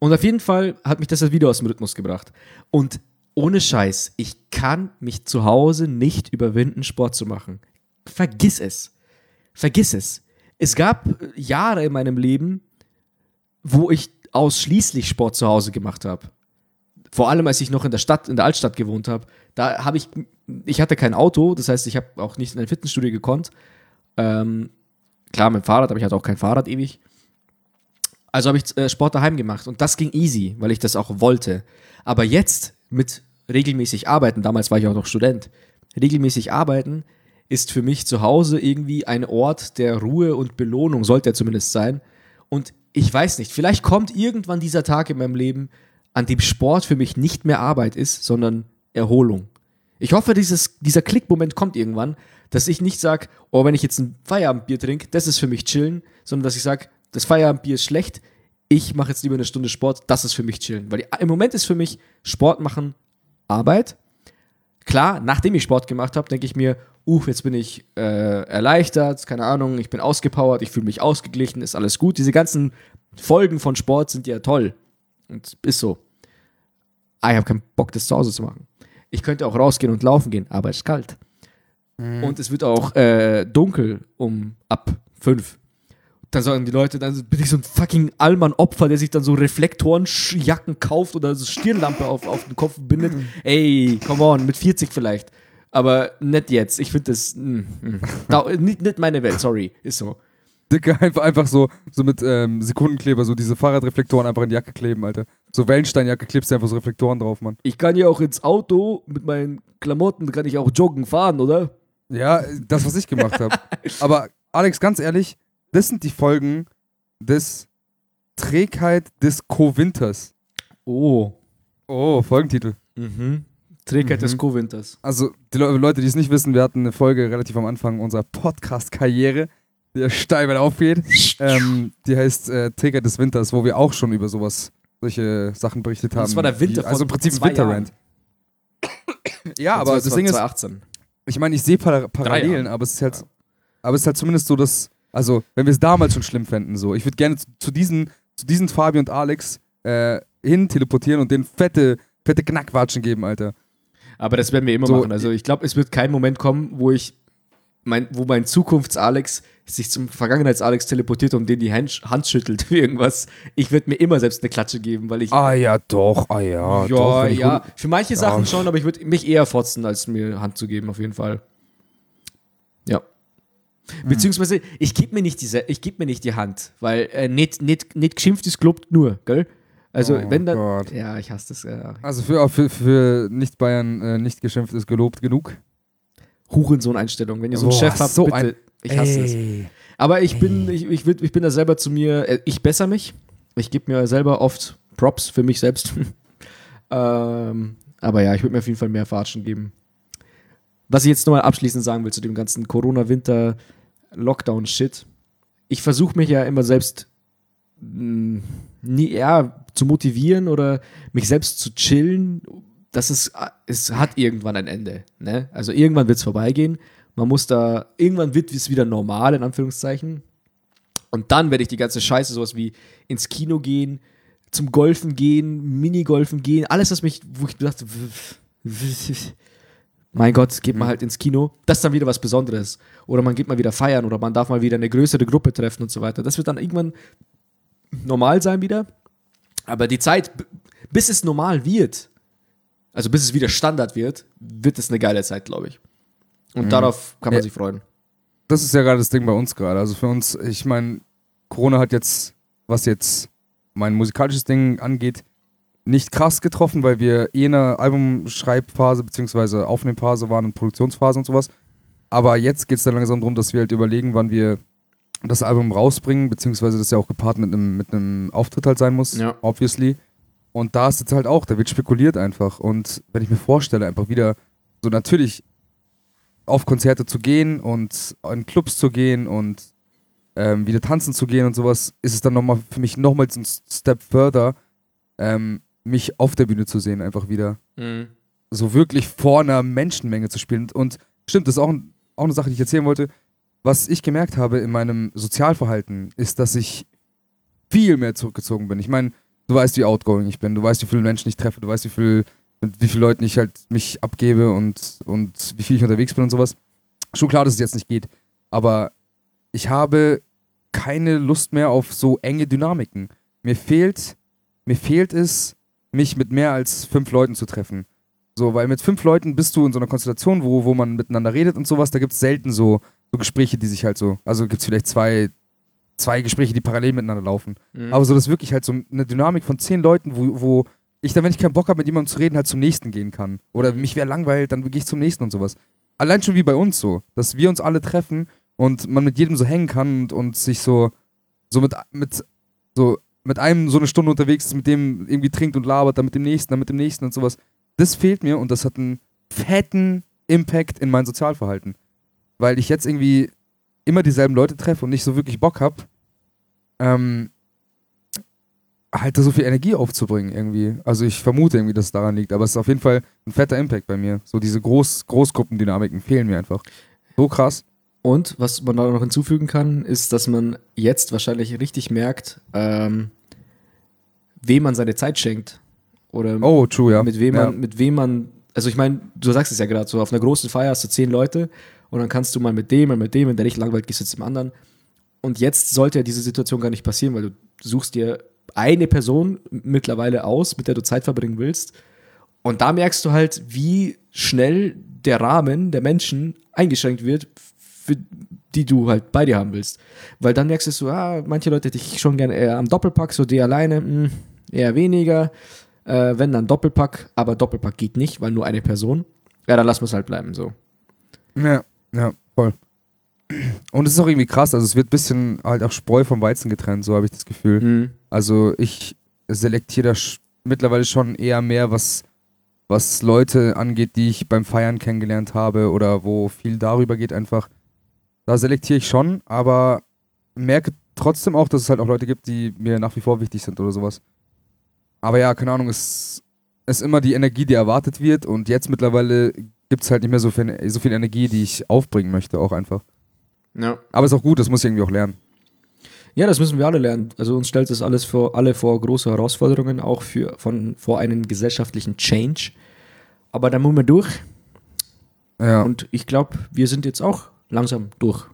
Und auf jeden Fall hat mich das Video aus dem Rhythmus gebracht. Und ohne Scheiß, ich kann mich zu Hause nicht überwinden, Sport zu machen. Vergiss es. Vergiss es. Es gab Jahre in meinem Leben, wo ich ausschließlich Sport zu Hause gemacht habe. Vor allem, als ich noch in der Stadt, in der Altstadt gewohnt habe. Da habe ich, ich hatte kein Auto, das heißt, ich habe auch nicht in ein Fitnessstudio gekonnt. Ähm, klar, mit dem Fahrrad, aber ich hatte auch kein Fahrrad ewig. Also habe ich äh, Sport daheim gemacht und das ging easy, weil ich das auch wollte. Aber jetzt mit regelmäßig arbeiten, damals war ich auch noch Student, regelmäßig arbeiten ist für mich zu Hause irgendwie ein Ort der Ruhe und Belohnung, sollte er zumindest sein. Und ich weiß nicht, vielleicht kommt irgendwann dieser Tag in meinem Leben, an dem Sport für mich nicht mehr Arbeit ist, sondern Erholung. Ich hoffe, dieses, dieser Klickmoment kommt irgendwann, dass ich nicht sage, oh, wenn ich jetzt ein Feierabendbier trinke, das ist für mich chillen, sondern dass ich sage, das Feierabendbier ist schlecht, ich mache jetzt lieber eine Stunde Sport, das ist für mich chillen. Weil im Moment ist für mich Sport machen Arbeit. Klar, nachdem ich Sport gemacht habe, denke ich mir, uh, jetzt bin ich äh, erleichtert, keine Ahnung, ich bin ausgepowert, ich fühle mich ausgeglichen, ist alles gut. Diese ganzen Folgen von Sport sind ja toll. Und ist so. Ah, ich habe keinen Bock, das zu Hause zu machen. Ich könnte auch rausgehen und laufen gehen, aber es ist kalt. Und es wird auch äh, dunkel um ab fünf. Dann sagen die Leute, dann bin ich so ein fucking Allmann-Opfer, der sich dann so Reflektorenjacken kauft oder so Stirnlampe auf, auf den Kopf bindet. Ey, come on, mit 40 vielleicht. Aber nicht jetzt. Ich finde das mm, mm. Da, nicht, nicht meine Welt, sorry. Ist so. Dicke, einfach, einfach so, so mit ähm, Sekundenkleber, so diese Fahrradreflektoren einfach in die Jacke kleben, Alter. So Wellensteinjacke klebst du einfach so Reflektoren drauf, Mann. Ich kann ja auch ins Auto mit meinen Klamotten, kann ich auch joggen fahren, oder? Ja, das, was ich gemacht habe. Aber Alex, ganz ehrlich, das sind die Folgen des Trägheit des Co-Winters. Oh. Oh, Folgentitel. Mhm. Trägheit Mhm. des Co-Winters. Also, die Le Leute, die es nicht wissen, wir hatten eine Folge relativ am Anfang unserer Podcast-Karriere, die ja steil weit aufgeht. Ähm, die heißt äh, Trägheit des Winters, wo wir auch schon über sowas, solche Sachen berichtet haben. Das war der Winter Wie- Also im Prinzip ein Winterrand. Ja, aber das Ding ist, 2018. ich meine, ich sehe Par Parallelen, aber es ist halt, aber es ist halt zumindest so, dass, also wenn wir es damals schon schlimm fänden, so, ich würde gerne zu, zu diesen, zu diesen Fabi und Alex äh, hin teleportieren und denen fette, fette Knackwatschen geben, Alter. Aber das werden wir immer So, machen. Also ich glaube, es wird kein Moment kommen, wo ich mein, wo mein Zukunfts-Alex sich zum Vergangenheits-Alex teleportiert und den die Hand, Hand schüttelt für irgendwas. Ich würde mir immer selbst eine Klatsche geben, weil ich. Ah ja, doch, ah ja, ja, doch. ja. Für manche Sachen Ja. schon, aber ich würde mich eher fotzen, als mir Hand zu geben, auf jeden Fall. Ja. Beziehungsweise, ich gebe mir, nicht diese- ich geb mir nicht die Hand, weil äh, nicht, nicht, nicht geschimpft ist, gelobt nur, gell? Also, Oh wenn dann. Gott. Ja, ich hasse das. Ja. Also für, für, für Nicht-Bayern äh, nicht geschimpft ist gelobt genug. Hurensohn-Einstellung. Wenn ihr so einen Boah, Chef habt, so bitte. ein- ich hasse es. Ey. Aber ich bin, ich, ich, ich bin da selber zu mir, äh, ich besser mich. Ich gebe mir selber oft Props für mich selbst. ähm, aber ja, ich würde mir auf jeden Fall mehr Fatschen geben. Was ich jetzt nochmal abschließend sagen will zu dem ganzen Corona-Winter-Lockdown-Shit. Ich versuche mich ja immer selbst mh, nie, ja, zu motivieren oder mich selbst zu chillen. Das ist, es hat irgendwann ein Ende. Ne? Also irgendwann wird es vorbeigehen. Man muss da, irgendwann wird es wieder normal, in Anführungszeichen. Und dann werde ich die ganze Scheiße, sowas wie ins Kino gehen, zum Golfen gehen, Minigolfen gehen, alles, was mich, wo ich dachte, mein Gott, geht man halt ins Kino. Das ist dann wieder was Besonderes. Oder man geht mal wieder feiern oder man darf mal wieder eine größere Gruppe treffen und so weiter. Das wird dann irgendwann normal sein wieder. Aber die Zeit, bis es normal wird, also bis es wieder Standard wird, wird es eine geile Zeit, glaube ich. Und darauf kann man Ja. sich freuen. Das ist ja gerade das Ding bei uns gerade. Also für uns, ich meine, Corona hat jetzt, was jetzt mein musikalisches Ding angeht, nicht krass getroffen, weil wir eh in einer Albumschreibphase bzw. Aufnehmphase waren und Produktionsphase und sowas. Aber jetzt geht es dann langsam darum, dass wir halt überlegen, wann wir das Album rausbringen, beziehungsweise das ja auch gepaart mit einem mit einem Auftritt halt sein muss, Ja. obviously. Und da ist jetzt halt auch, da wird spekuliert einfach. Und wenn ich mir vorstelle, einfach wieder so natürlich auf Konzerte zu gehen und in Clubs zu gehen und ähm, wieder tanzen zu gehen und sowas, ist es dann nochmal für mich nochmals ein Step further, ähm, mich auf der Bühne zu sehen, einfach wieder. So wirklich vor einer Menschenmenge zu spielen. Und stimmt, das ist auch ein, auch eine Sache, die ich erzählen wollte. Was ich gemerkt habe in meinem Sozialverhalten, ist, dass ich viel mehr zurückgezogen bin. Ich meine, du weißt, wie outgoing ich bin, du weißt, wie viele Menschen ich treffe, du weißt, wie viel, mit wie vielen Leuten ich halt mich abgebe und, und wie viel ich unterwegs bin und sowas. Schon klar, dass es jetzt nicht geht. Aber ich habe keine Lust mehr auf so enge Dynamiken. Mir fehlt, mir fehlt es, mich mit mehr als fünf Leuten zu treffen. So, weil mit fünf Leuten bist du in so einer Konstellation, wo, wo man miteinander redet und sowas, da gibt es selten so, so Gespräche, die sich halt so, also gibt es vielleicht zwei, zwei Gespräche, die parallel miteinander laufen. Mhm. Aber so, das ist wirklich halt so eine Dynamik von zehn Leuten, wo, wo ich dann, wenn ich keinen Bock habe, mit jemandem zu reden, halt zum nächsten gehen kann. Oder mich wäre langweilt, dann gehe ich zum nächsten und sowas. Allein schon wie bei uns so, dass wir uns alle treffen und man mit jedem so hängen kann und, und sich so, so mit, mit, so mit einem so eine Stunde unterwegs ist, mit dem irgendwie trinkt und labert, dann mit dem nächsten, dann mit dem nächsten und sowas. Das fehlt mir und das hat einen fetten Impact in mein Sozialverhalten. Weil ich jetzt irgendwie immer dieselben Leute treffe und nicht so wirklich Bock habe, ähm, halt da so viel Energie aufzubringen irgendwie. Also ich vermute irgendwie, dass es daran liegt, aber es ist auf jeden Fall ein fetter Impact bei mir. So diese Groß Großgruppendynamiken fehlen mir einfach. So krass. Und was man da noch hinzufügen kann, ist, dass man jetzt wahrscheinlich richtig merkt, ähm, wem man seine Zeit schenkt. Oder Oh, true, ja. mit wem ja. man, mit wem man, also ich meine, du sagst es ja gerade, so auf einer großen Feier hast du zehn Leute und dann kannst du mal mit dem, mal mit dem, wenn der nicht langweilt, gehst du zum anderen. Und jetzt sollte ja diese Situation gar nicht passieren, weil du suchst dir eine Person mittlerweile aus, mit der du Zeit verbringen willst. Und da merkst du halt, wie schnell der Rahmen der Menschen eingeschränkt wird, für die du halt bei dir haben willst. Weil dann merkst du so, ah, manche Leute hätte ich schon gerne eher am Doppelpack, so die alleine, mh, eher weniger. Äh, wenn dann Doppelpack, aber Doppelpack geht nicht, weil nur eine Person. Ja, dann lassen wir es halt bleiben, so. Ja, ja, voll. Und es ist auch irgendwie krass, also es wird ein bisschen halt auch Spreu vom Weizen getrennt, so habe ich das Gefühl. Mhm. Also ich selektiere da sch- mittlerweile schon eher mehr, was, was Leute angeht, die ich beim Feiern kennengelernt habe oder wo viel darüber geht einfach. Da selektiere ich schon, aber merke trotzdem auch, dass es halt auch Leute gibt, die mir nach wie vor wichtig sind oder sowas. Aber ja, keine Ahnung, es ist immer die Energie, die erwartet wird und jetzt mittlerweile gibt es halt nicht mehr so viel, so viel Energie, die ich aufbringen möchte, auch einfach. Ja. Aber ist auch gut, das muss ich irgendwie auch lernen. Ja, das müssen wir alle lernen. Also uns stellt das alles vor, alle vor große Herausforderungen, auch für, von, vor einem gesellschaftlichen Change. Aber da müssen wir durch. Ja. Und ich glaube, wir sind jetzt auch langsam durch.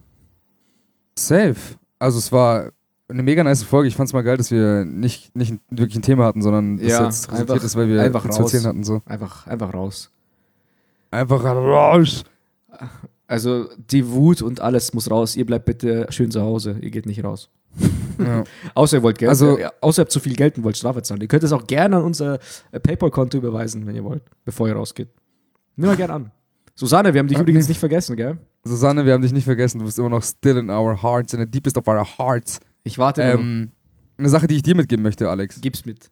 Safe. Also es war eine mega nice Folge. Ich fand's mal geil, dass wir nicht, nicht wirklich ein Thema hatten, sondern das Ja, jetzt resultiert einfach- ist, weil wir einfach zu raus. erzählen hatten. So. Einfach, einfach raus. Einfach raus. Also die Wut und alles muss raus. Ihr bleibt bitte schön zu Hause. Ihr geht nicht raus. Ja. Außer ihr wollt Geld, Also- äh, außer ihr habt zu viel Geld und wollt Strafe zahlen. Ihr könnt es auch gerne an unser äh, PayPal-Konto überweisen, wenn ihr wollt, bevor ihr rausgeht. Nimm mal gerne an. Susanne, wir haben dich übrigens nicht vergessen, gell? Susanne, wir haben dich nicht vergessen. Du bist immer noch still in our hearts, in the deepest of our hearts. Ich warte ähm, eine Sache, die ich dir mitgeben möchte, Alex. Gib's mit.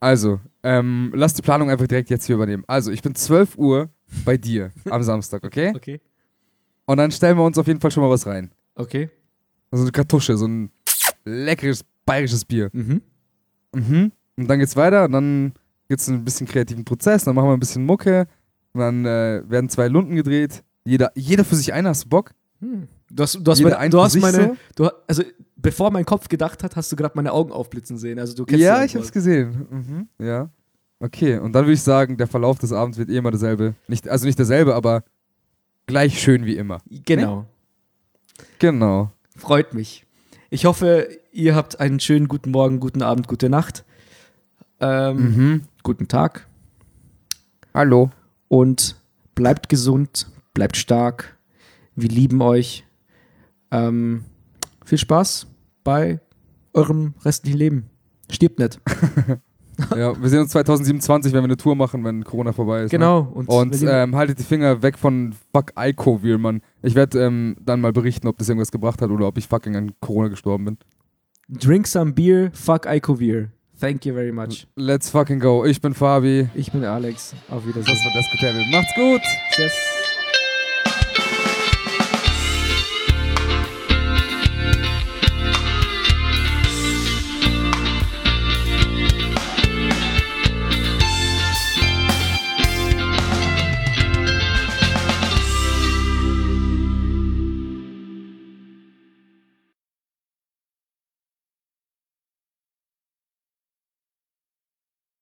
Also, ähm, lass die Planung einfach direkt jetzt hier übernehmen. Also, ich bin 12 Uhr bei dir am Samstag, okay? Okay. Und dann stellen wir uns auf jeden Fall schon mal was rein. Okay. Also eine Kartusche, so ein leckeres bayerisches Bier. Mhm. Mhm. Und dann geht's weiter und dann gibt's ein bisschen kreativen Prozess, dann machen wir ein bisschen Mucke, und dann äh, werden zwei Lunden gedreht. Jeder, jeder für sich einer, hast du Bock? Hm. Du hast, du hast, meine, ein du hast meine du, also bevor mein Kopf gedacht hat, hast du gerade meine Augen aufblitzen sehen. Also du kennst ja, ich hab's gesehen. Mhm. Ja. Okay, und dann würde ich sagen, der Verlauf des Abends wird eh immer derselbe. Nicht, also nicht derselbe, aber gleich schön wie immer. Genau. Genau. Freut mich. Ich hoffe, ihr habt einen schönen guten Morgen, guten Abend, gute Nacht. Ähm, Mhm. Guten Tag Hallo. und bleibt gesund, bleibt stark. Wir lieben euch. Ähm, viel Spaß bei eurem restlichen Leben. Stirbt nicht. ja, wir sehen uns 2027, wenn wir eine Tour machen, wenn Corona vorbei ist. Ne? Genau. Und, Und ihr- ähm, haltet die Finger weg von Fuck Icovir, Mann. Ich werde ähm, dann mal berichten, ob das irgendwas gebracht hat oder ob ich fucking an Corona gestorben bin. drink some beer, fuck Icovir. Thank you very much. Let's fucking go. Ich bin Fabi. Ich bin Alex. Auf Das Wiedersehen. war Desco Macht's gut. Tschüss.